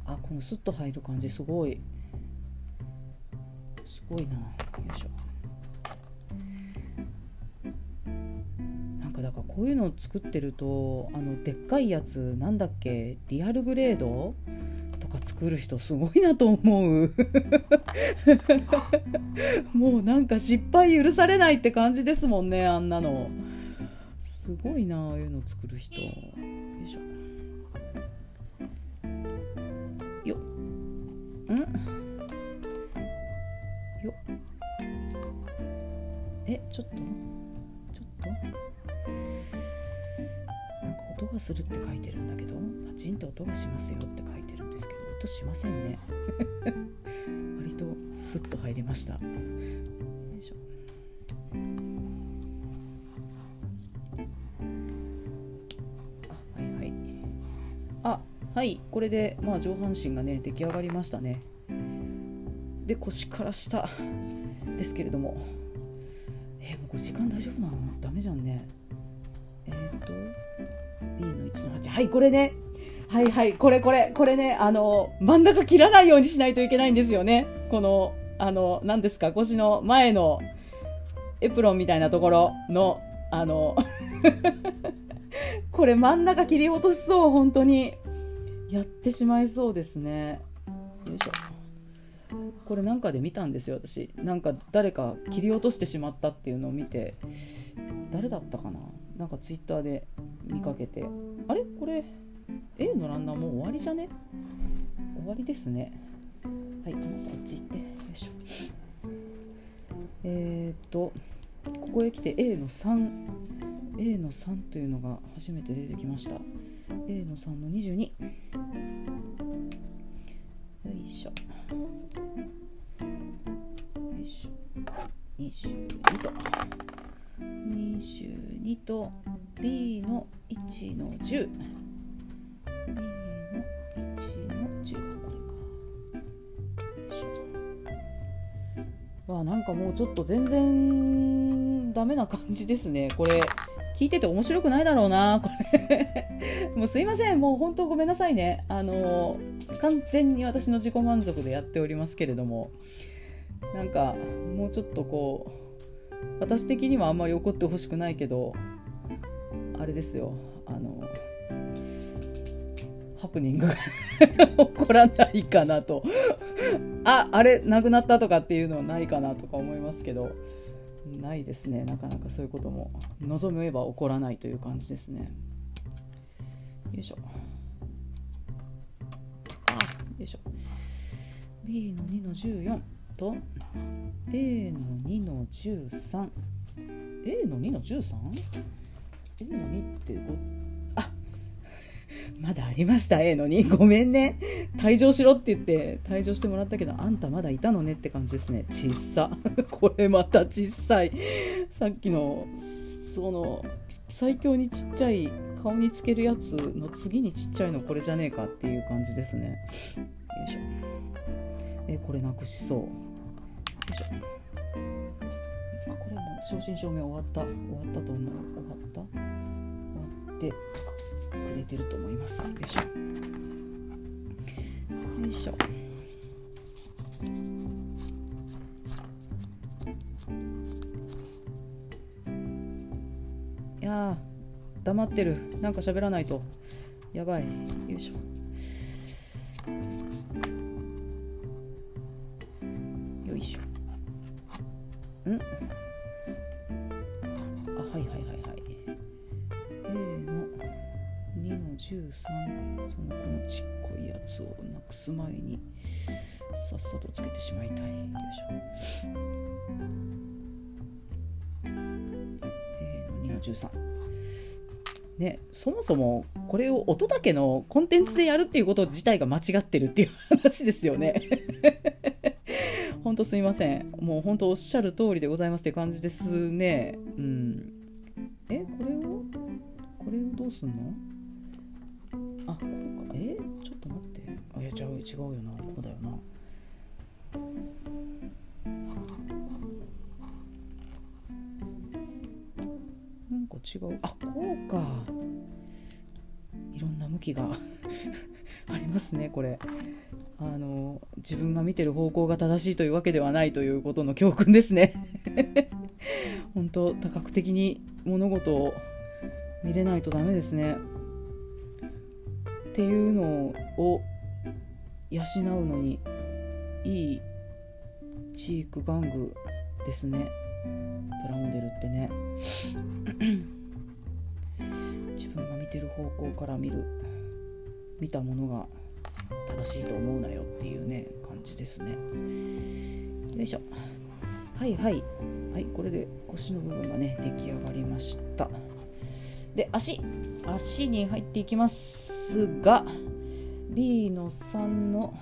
あこのスッと入る感じすごい。すごいな。よいしょ。なんかだからこういうのを作ってるとあのでっかいやつなんだっけ？リアルグレード？か作る人すごいなと思う。もうなんか失敗許されないって感じですもんねあんなの。すごいなああいうの作る人。よいしょ。よん。よえちょっと。ちょっと。なんか音がするって書いてるんだけどパチンと音がしますよって書いてる。ですけど音しませんね。割とスッと入りました。よいしょ。あはいはい。あはい。これでまあ上半身がね出来上がりましたね。で腰から下ですけれども。えー、もう時間大丈夫なの？ダメじゃんね。えっ、ー、と B の1の8はいこれね。はいはいこれこれこれねあの真ん中切らないようにしないといけないんですよね。このあの何ですか腰の前のエプロンみたいなところのあの これ真ん中切り落としそう本当にやってしまいそうですね。よいしょ。これなんかで見たんですよ私。なんか誰か切り落としてしまったっていうのを見て誰だったかな？なんかツイッターで見かけて。あれ？これ？A のランナーもう終わりじゃね？終わりですね。はいこっち行って。よいしょ。えー、っとここへ来て A の 3A の3というのが初めて出てきました。A の3の22よいしょ。よいしょ。22と。22と。B の1の10わあなんかもうちょっと全然ダメな感じですねこれ聞いてて面白くないだろうなこれもうすいませんもう本当ごめんなさいねあの完全に私の自己満足でやっておりますけれどもなんかもうちょっとこう私的にはあんまり怒ってほしくないけどあれですよあのハプニングが起こらないかなと。ああれなくなったとかっていうのはないかなとか思いますけど。ないですね。なかなかそういうことも望めば起こらないという感じですね。よいしょ。あよいしょ。B の2の14と A の2の 13A の2の 13?A の2って5あまだありました。A の2 ごめんね。退場しろって言って。退場してもらったけどあんたまだいたのねって感じですね。ちっさ。これまた小さい。さっきのその最強にちっちゃい顔につけるやつの次にちっちゃいのこれじゃねえかっていう感じですね。よいしょ。えこれなくしそう。よいしょ。あこれも正真正銘終わった。終わったと思う。終わった？終わって。くれてると思います。よいしょ。よいしょ。いや黙ってる。なんか喋らないと。やばい。よいしょ。よいしょ。ん。あはいはいはいはい。A の2の13そのこのちっこいやつをなくす前にさっさとつけてしまいたいよいしょ A の2の13ね、そもそもこれを音だけのコンテンツでやるっていうこと自体が間違ってるっていう話ですよね 本当すいません。もう本当おっしゃる通りでございますって感じですね。うん。え、これを？これをどうすんの？あ、こうか。えちょっと待って。あ、いや、違う、違うよな。こうだよな。なんか違う。あ、こうか。いろんな向きが ありますね、これ。あの自分が見てる方向が正しいというわけではないということの教訓ですね 本当多角的に物事を見れないとダメですねっていうのを養うのにいいチーク玩具ですね。プラモデルってね。自分が見てる方向から見る見たものが正しいと思うなよっていうね感じですね。よいしょ。はいはい。はいこれで腰の部分がね出来上がりました。で足足に入っていきますが B の3の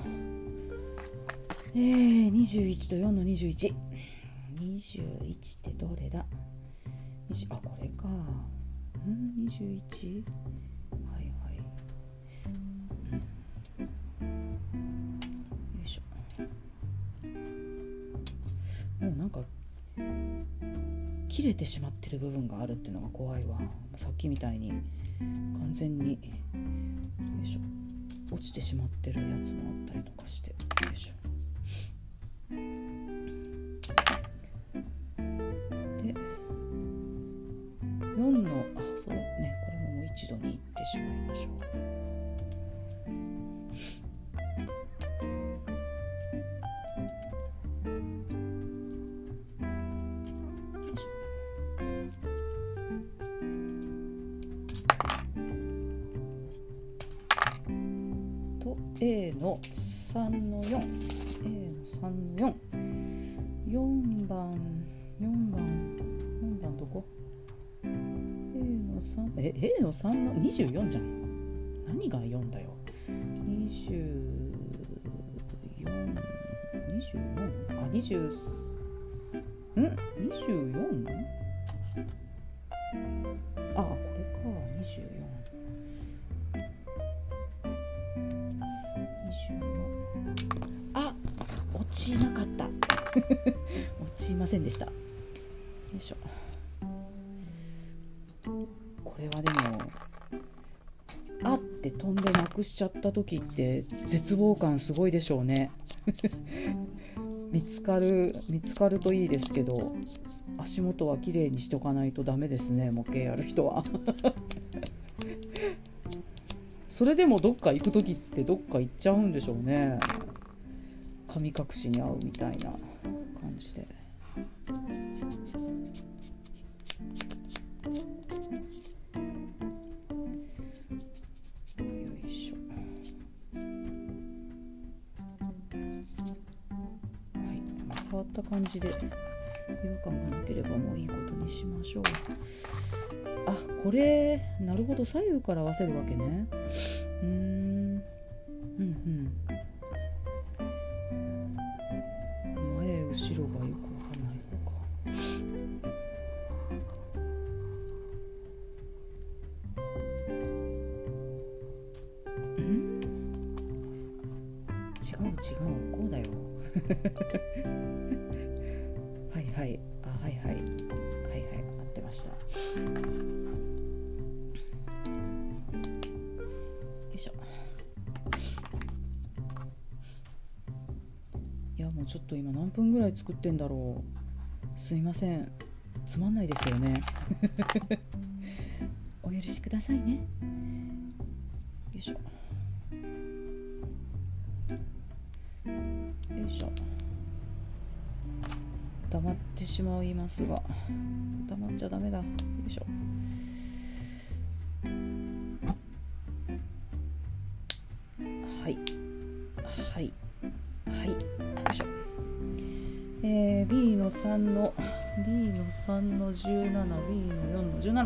えー、21と4の2121 21ってどれだ？あこれか。うん 21? もうなんか切れてしまってる部分があるっていうのが怖いわ。さっきみたいに完全によいしょ。落ちてしまってるやつもあったりとかして。よいしょ。で4のあそうね。これももう一度にいってしまいましょう。A の3の 4A の3の44番4番4番どこ？A の3え A の3の24じゃん。何が4だよ？24 24あ20ん？24? あこれか。24 24ませんでした。よいしょ。これはでもあって飛んでなくしちゃった時って絶望感すごいでしょうね。見つかる見つかるといいですけど足元は綺麗にしておかないとダメですね模型やる人は。それでもどっか行く時ってどっか行っちゃうんでしょうね。神隠しに合うみたいな感じで。触った感じで違和感がなければもういいことにしましょう。あこれなるほど。左右から合わせるわけね。作ってんだろう。すいません。つまんないですよね。お許しくださいね。よいしょ。よいしょ。黙ってしまいますが。黙っちゃダメだ。よいしょ。えー、B の3の B の3の 17B の4の17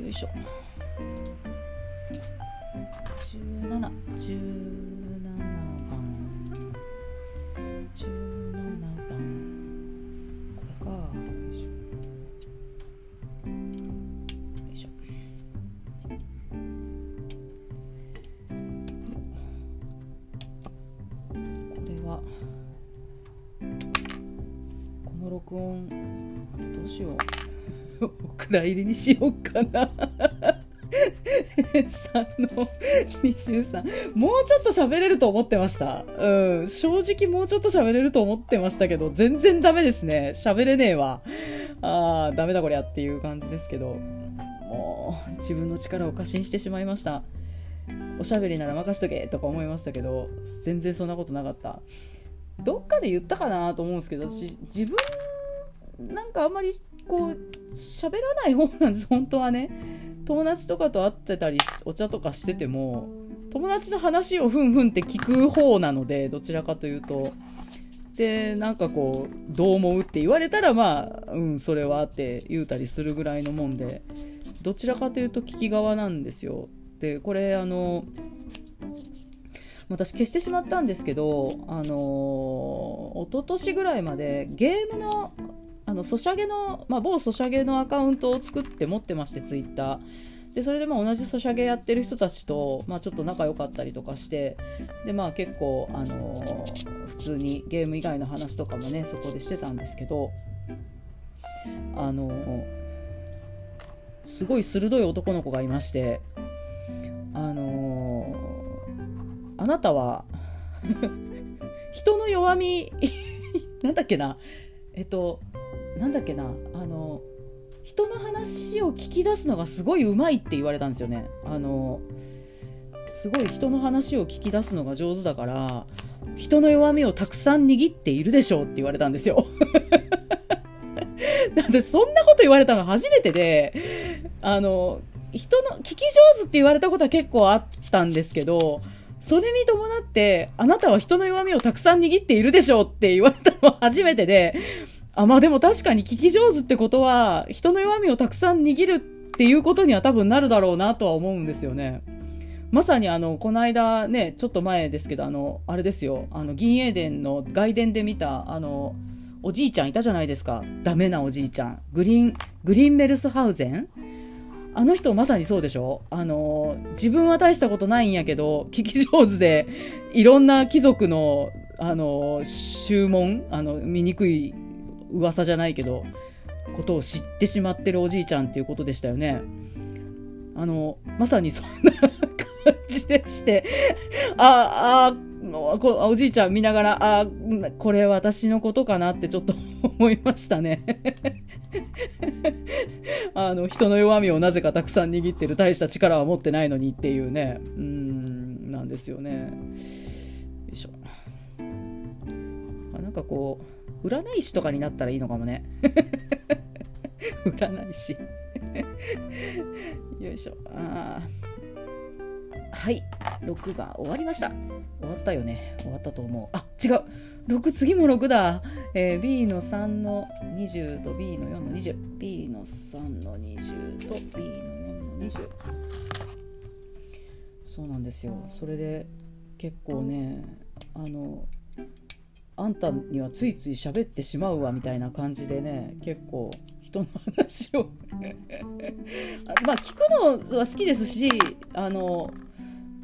よいしょ。1717蔵入りにしようかな。3の23もうちょっと喋れると思ってました。うん。正直もうちょっと喋れると思ってましたけど全然ダメですね。喋れねえわ。あーダメだこりゃっていう感じですけど。もう自分の力を過信してしまいました。おしゃべりなら任しとけとか思いましたけど全然そんなことなかった。どっかで言ったかなと思うんですけど私自分なんかあんまりこう喋らない方なんです本当はね。友達とかと会ってたりお茶とかしてても友達の話をふんふんって聞く方なのでどちらかというと。でなんかこうどう思うって言われたらまあうんそれはって言うたりするぐらいのもんでどちらかというと聞き側なんですよ。でこれあの私消してしまったんですけどあの一昨年ぐらいまでゲームのあのソシャゲの、まあ、某ソシャゲのアカウントを作って持ってましてツイッター。でそれでまあ同じソシャゲやってる人たちと、まあ、ちょっと仲良かったりとかしてで、まあ、結構、あのー普通にゲーム以外の話とかもねそこでしてたんですけどあのーすごい鋭い男の子がいましてあのー、あなたは 人の弱み なんだっけな。えっとなんだっけなあの人の話を聞き出すのがすごいうまいって言われたんですよね。あのすごい人の話を聞き出すのが上手だから人の弱みをたくさん握っているでしょうって言われたんですよ。なんでそんなこと言われたの初めてであの人の聞き上手って言われたことは結構あったんですけどそれに伴ってあなたは人の弱みをたくさん握っているでしょうって言われたのは初めてであまあでも確かに聞き上手ってことは人の弱みをたくさん握るっていうことには多分なるだろうなとは思うんですよね。まさにあのこの間ねちょっと前ですけどあのあれですよ。あの銀英伝の外伝で見たあのおじいちゃんいたじゃないですか。ダメなおじいちゃん。グリーングリーンメルスハウゼン？あの人まさにそうでしょ？あの自分は大したことないんやけど聞き上手でいろんな貴族のあの注文あの醜い噂じゃないけどことを知ってしまってるおじいちゃんっていうことでしたよね。あのまさにそんな感じでして、ああ、おじいちゃん見ながら、あこれ私のことかなってちょっと思いましたね あの、人の弱みをなぜかたくさん握ってる大した力は持ってないのにっていうね、うん、なんですよね。よいしょ。なんかこう、占い師とかになったらいいのかもね。占い師。よいしょ。あはい。6が終わりました。終わったよね。終わったと思う。あ違う。6次も6だ、えー、B の3の20と B の4の 20B の3の20と B の4の20そうなんですよ。それで結構ねあのあんたにはついつい喋ってしまうわみたいな感じでね結構人の話を。まあ聞くのは好きですしあの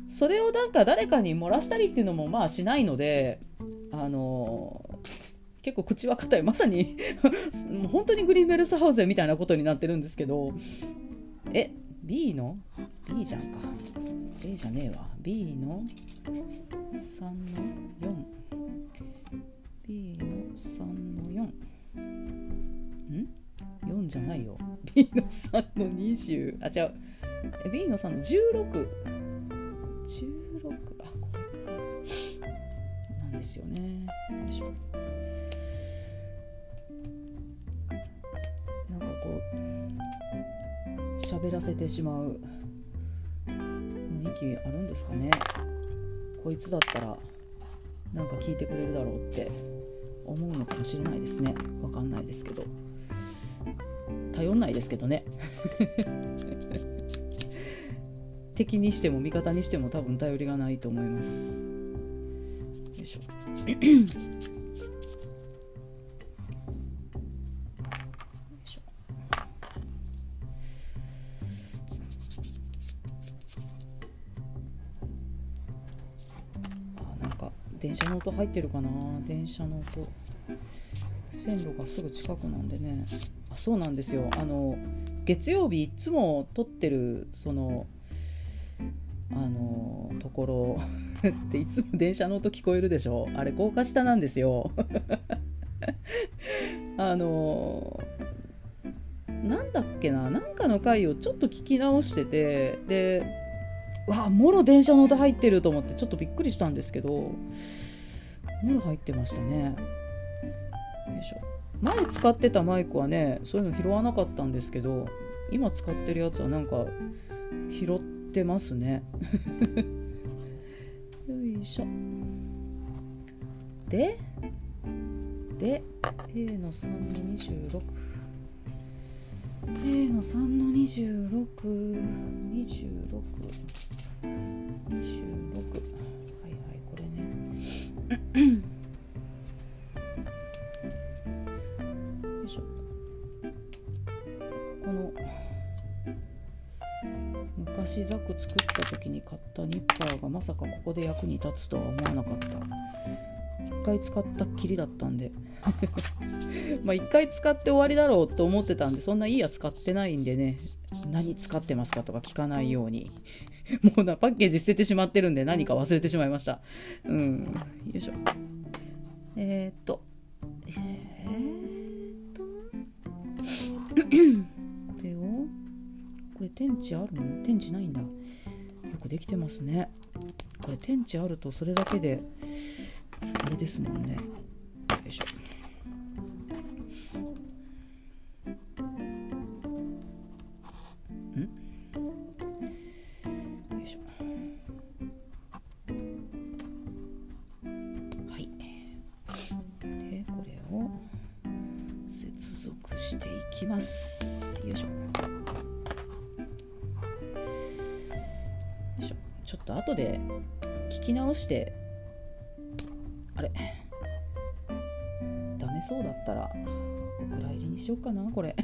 それをなんか誰かに漏らしたりっていうのもまあしないのであの結構口は硬い。まさに 本当にグリーンベルスハウゼンみたいなことになってるんですけどえ B の？B じゃんか。A じゃねえわ。B の？3の？4じゃないよ。B の3の20あ違う。B の3の16 16あこれか。なんですよね。よいしょなんかこう喋らせてしまう雰囲気あるんですかね。こいつだったらなんか聞いてくれるだろうって思うのかもしれないですね。わかんないですけど。頼んないですけどね。敵にしても味方にしても多分頼りがないと思います。よいしょ。電車の音入ってるかな？電車の音。線路がすぐ近くなんでねあそうなんですよ。あの月曜日いつも撮ってるそのあのところ っていつも電車の音聞こえるでしょ。あれ高架下なんですよ。あのなんだっけななんかの回をちょっと聞き直しててでわもろ電車の音入ってると思ってちょっとびっくりしたんですけどもろ入ってましたね。よいしょ前使ってたマイクはねそういうの拾わなかったんですけど今使ってるやつはなんか拾ってますね。よいしょ。でで A の3の 26A の3の2626 26はいはいこれね。の昔ザク作った時に買ったニッパーがまさかここで役に立つとは思わなかった。一回使ったっきりだったんで。まあ一回使って終わりだろうと思ってたんでそんないいやつ買ってないんでね。何使ってますかとか聞かないように。もうなパッケージ捨ててしまってるんで何か忘れてしまいました。うん。よいしょ。えー、っと。えー、っと。これ天地あるの？天地ないんだ。よくできてますね。これ天地あるとそれだけであれですもんね。直してあれ？ダメそうだったらお蔵入りにしようかなこれ。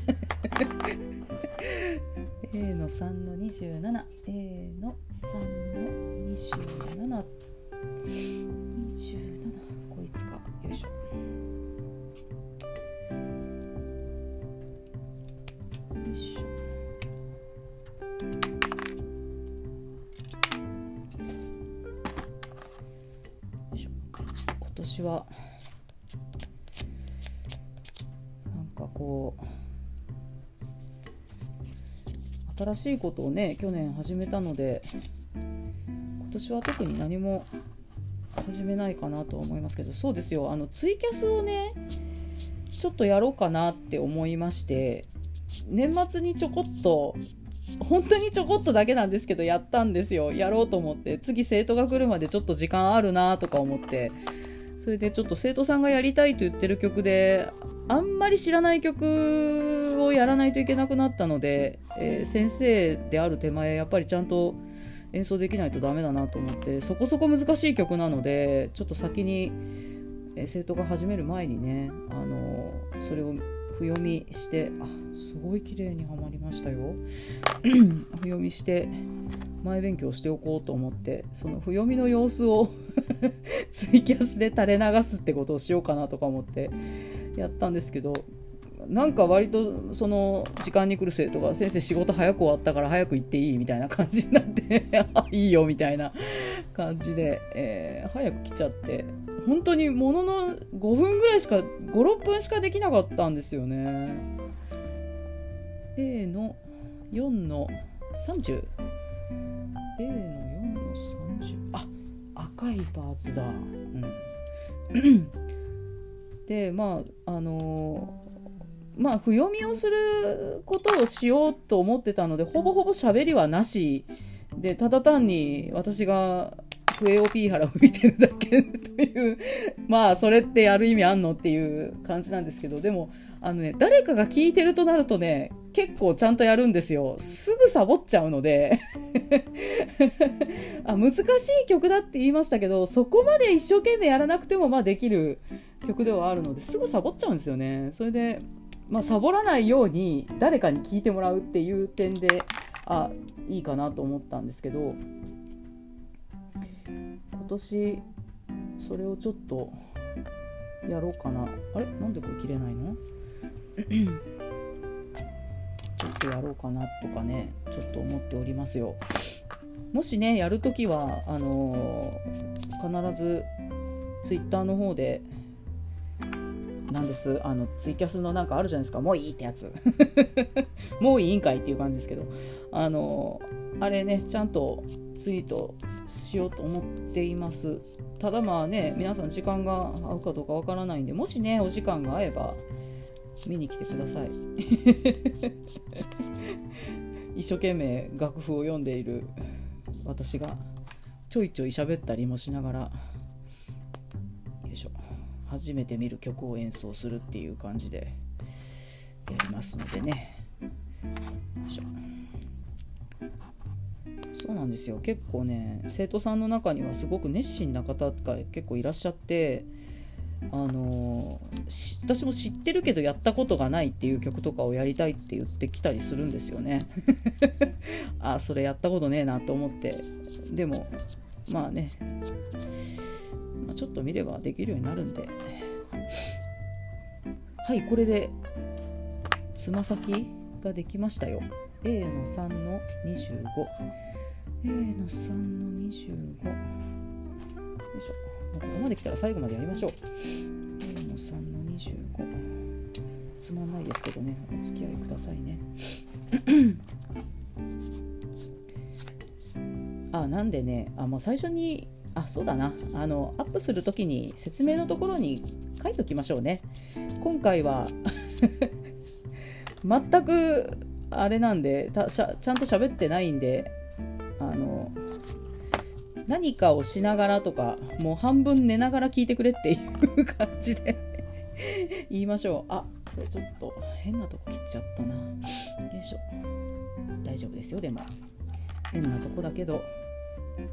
A の3の 27A の3の27 27新しいことをね去年始めたので今年は特に何も始めないかなと思いますけどそうですよ。あのツイキャスをねちょっとやろうかなって思いまして年末にちょこっと本当にちょこっとだけなんですけどやったんですよ。やろうと思って次生徒が来るまでちょっと時間あるなとか思ってそれでちょっと生徒さんがやりたいと言ってる曲であんまり知らない曲をやらないといけなくなったので、えー、先生である手前やっぱりちゃんと演奏できないとダメだなと思ってそこそこ難しい曲なのでちょっと先に、えー、生徒が始める前にね、あのー、それを譜読みしてあすごい綺麗にはまりましたよ。譜読みして前勉強しておこうと思ってその譜読みの様子を ツイキャスで垂れ流すってことをしようかなとか思ってやったんですけどなんか割とその時間に来る生徒が先生仕事早く終わったから早く行っていいみたいな感じになって いいよみたいな感じで、えー、早く来ちゃって本当にものの5分ぐらいしか56分しかできなかったんですよね。A の4の 30A の4の30あ赤いパーツだ。うん。でまああの、まあ譜読みをすることをしようと思ってたのでほぼほぼ喋りはなしでただ単に私が笛をピーハラ吹いてるだけという まあそれってやる意味あんのっていう感じなんですけどでもあのね誰かが聞いてるとなるとね結構ちゃんとやるんですよ。すぐサボっちゃうので。あ難しい曲だって言いましたけどそこまで一生懸命やらなくてもまあできる曲ではあるのですぐサボっちゃうんですよね。それでまあ、サボらないように誰かに聞いてもらうっていう点であいいかなと思ったんですけど年それをちょっとやろうかな。あれ？なんでこれ切れないの？ちょっとやろうかなとかねちょっと思っておりますよ。もしねやるときはあのー、必ずツイッターの方でなんです。あのツイキャスのなんかあるじゃないですか。もういいってやつ。もういいんかいっていう感じですけど。あのあれねちゃんとツイートしようと思っています。ただまあね皆さん時間が合うかどうかわからないんでもしねお時間が合えば見に来てください。一生懸命楽譜を読んでいる私がちょいちょい喋ったりもしながら。よいしょ。初めて見る曲を演奏するっていう感じでやりますのでね。そうなんですよ。結構ね生徒さんの中にはすごく熱心な方が結構いらっしゃってあの私も知ってるけどやったことがないっていう曲とかをやりたいって言ってきたりするんですよね。あそれやったことねえなと思って。でもまあね、まあ、ちょっと見ればできるようになるんで。はいこれでつま先ができましたよ。A の3の 25A の3の25よいしょ。ここまで来たら最後までやりましょう。A の3の25つまんないですけどね。お付き合いくださいね。あなんでね。あもう最初にあそうだな。あのアップする時に説明のところに書いておきましょうね。今回は 全くあれなんでたしゃちゃんと喋ってないんであの何かをしながらとかもう半分寝ながら聞いてくれっていう感じで 言いましょう。あこれちょっと変なとこ切っちゃったな。よいしょ。大丈夫ですよでも。変なとこだけど。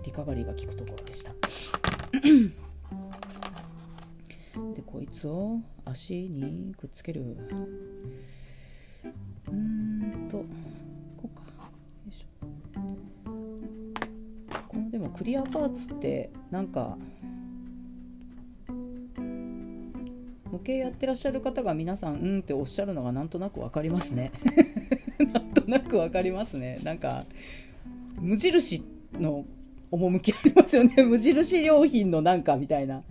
リカバリーが効くところでした。でこいつを足にくっつける。うーんとこうか。よいしょ。このでもクリアパーツってなんか模型やってらっしゃる方が皆さんうんっておっしゃるのがなんとなく分かりますね。なんとなく分かりますね。なんか無印の趣ありますよね。無印良品のなんかみたいな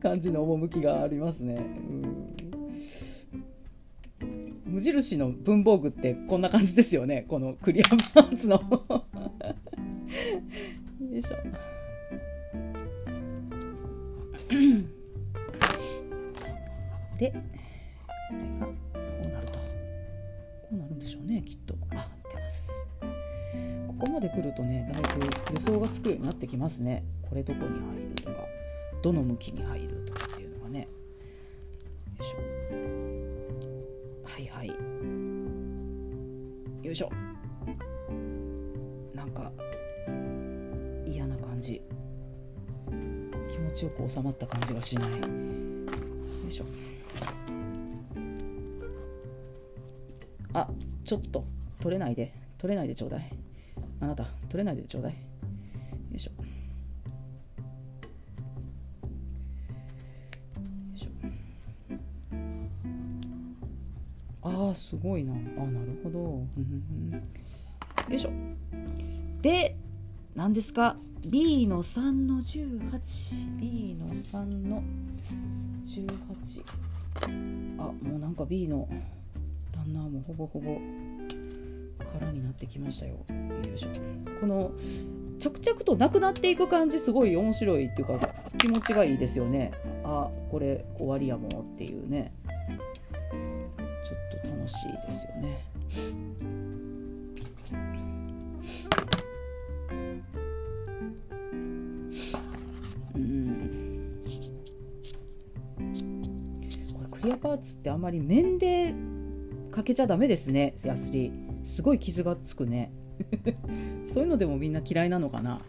感じの趣がありますね、うん、無印の文房具ってこんな感じですよね。このクリアパーツの。よいしょ。でこれがこうなると。こうなるんでしょうねきっと。ここまで来るとねだいぶ予想がつくようになってきますね。これどこに入るとかどの向きに入るとかっていうのがね。よいしょ。はいはい。よいしょ。なんか嫌な感じ。気持ちよく収まった感じがしない。よいしょ。あちょっと。取れないで。取れないでちょうだい。あなた取れないでちょうだい。よいしょ。よいしょ。あーすごいな。あなるほど。よいしょ。で何ですか？B の3の 18B の3の18あもうなんか B のランナーもほぼほぼ。空になってきましたよ。よいしょ。この着々となくなっていく感じすごい面白いっていうか気持ちがいいですよね。あこれ終わりやもんっていうね。ちょっと楽しいですよね。うん。これクリアパーツってあんまり面でかけちゃダメですねヤスリすごい傷がつくね。そういうのでもみんな嫌いなのかな？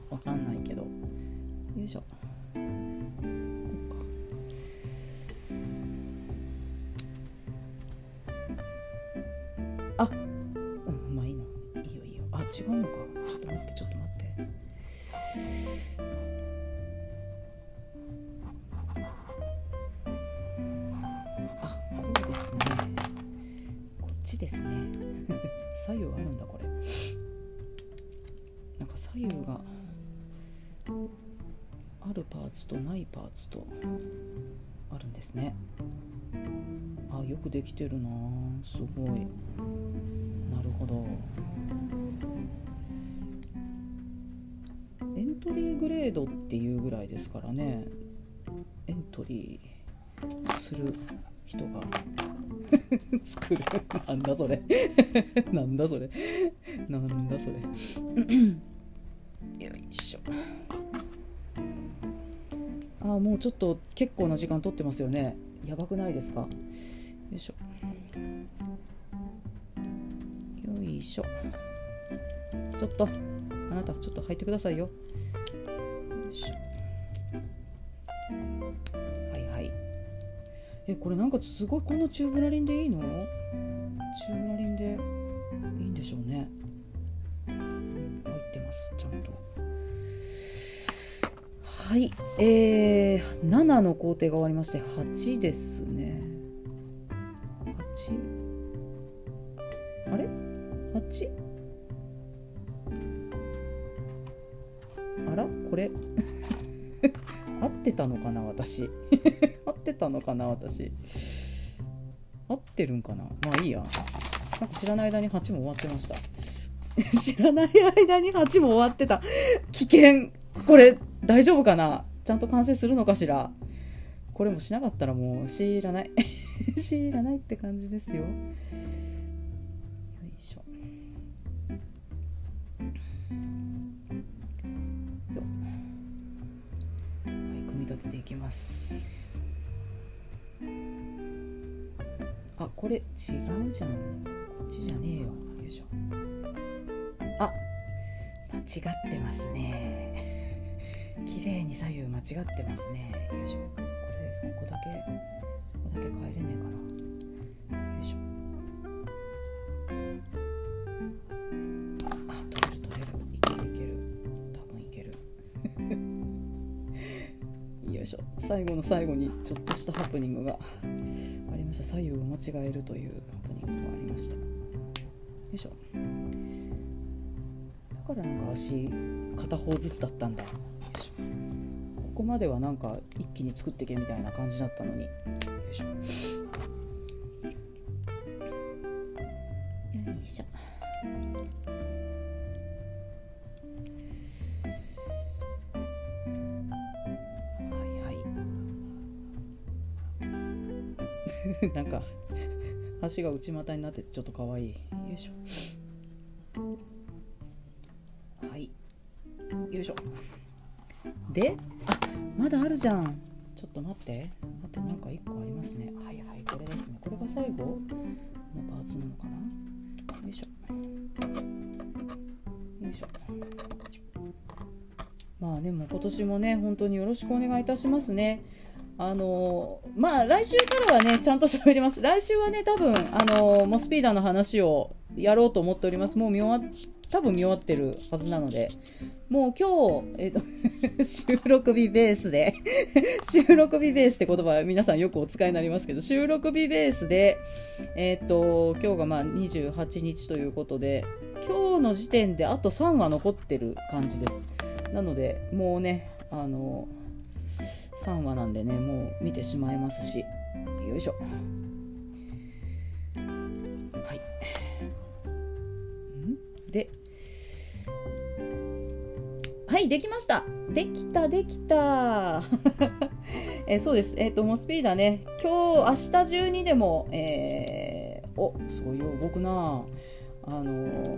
エントリーグレードっていうぐらいですからね。エントリーする人が。作る。なんだそれ。なんだそれ。なんだそれ。よいしょ。あーもうちょっと結構な時間取ってますよね。やばくないですか？よいしょ。しょ。ちょっとあなたちょっと入ってくださいよ。よいしょ。はいはい。えこれなんかすごいこんなチューブラリンでいいの？チューブラリンでいいんでしょうね。入ってますちゃんと。はいえー、7の工程が終わりまして8ですね。かな私。合ってるんかな？まあいいや。なんか知らない間に8も終わってました。知らない間に8も終わってた。危険。これ大丈夫かな？ちゃんと完成するのかしら？これもしなかったらもう知らない。知らないって感じですよ。よいしょ。よはい組み立てていきます。あこれ違うじゃん。こっちじゃねえよ。よいしょ。あ間違ってますね。綺麗に左右間違ってますね。よいしょ。これですここだけここだけ変えれねえかな。よいしょ。最後の最後にちょっとしたハプニングがありました。左右を間違えるというハプニングがありました。よいしょ。だからなんか足片方ずつだったんだ。ここまではなんか一気に作ってけみたいな感じだったのに。よいしょ。よいしょ。なんか足が内股になっててちょっと可愛い。よいしょ。はい。よいしょ。であまだあるじゃん。ちょっと待って。あとなんか1個ありますね。はいはいこれですね。これが最後のパーツなのかな。よいしょ。よいしょ。まあでも今年もね本当によろしくお願いいたしますね。あのまあ来週からはねちゃんと喋ります。来週はね多分あのモスピーダーの話をやろうと思っております。もう見終わ多分見終わってるはずなので。もう今日、えっ、と 収録日ベースで 収録日ベースって言葉は皆さんよくお使いになりますけど収録日ベースでえっ、と今日がまあ28日ということで今日の時点であと3話残ってる感じです。なのでもうねあの3話なんでねもう見てしまいますし。よいしょ。はい。で。はいできました。できたできた。えそうです。えっ、とモスピーダね。今日明日中にでもえー、おすごいよ動くな。あの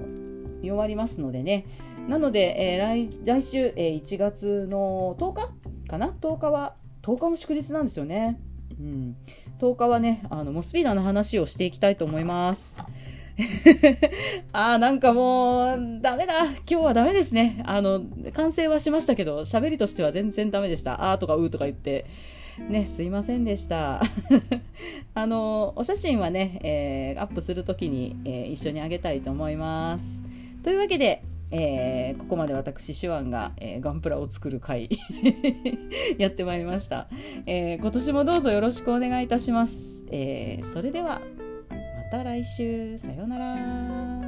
見終わりますのでね。なので、えー、来来週、えー、1月の10日かな？10日は10日も祝日なんですよね。うん、10日はねあのモスピーダーの話をしていきたいと思います。あーなんかもうダメだ。今日はダメですね。あの完成はしましたけど喋りとしては全然ダメでした。あーとかうーとか言って。ねすいませんでした。あのお写真はね、えー、アップするときに、えー、一緒にあげたいと思います。というわけでえー、ここまで私手腕が、えー、ガンプラを作る会 やってまいりました、えー、今年もどうぞよろしくお願いいたします、えそれではまた来週。さようなら。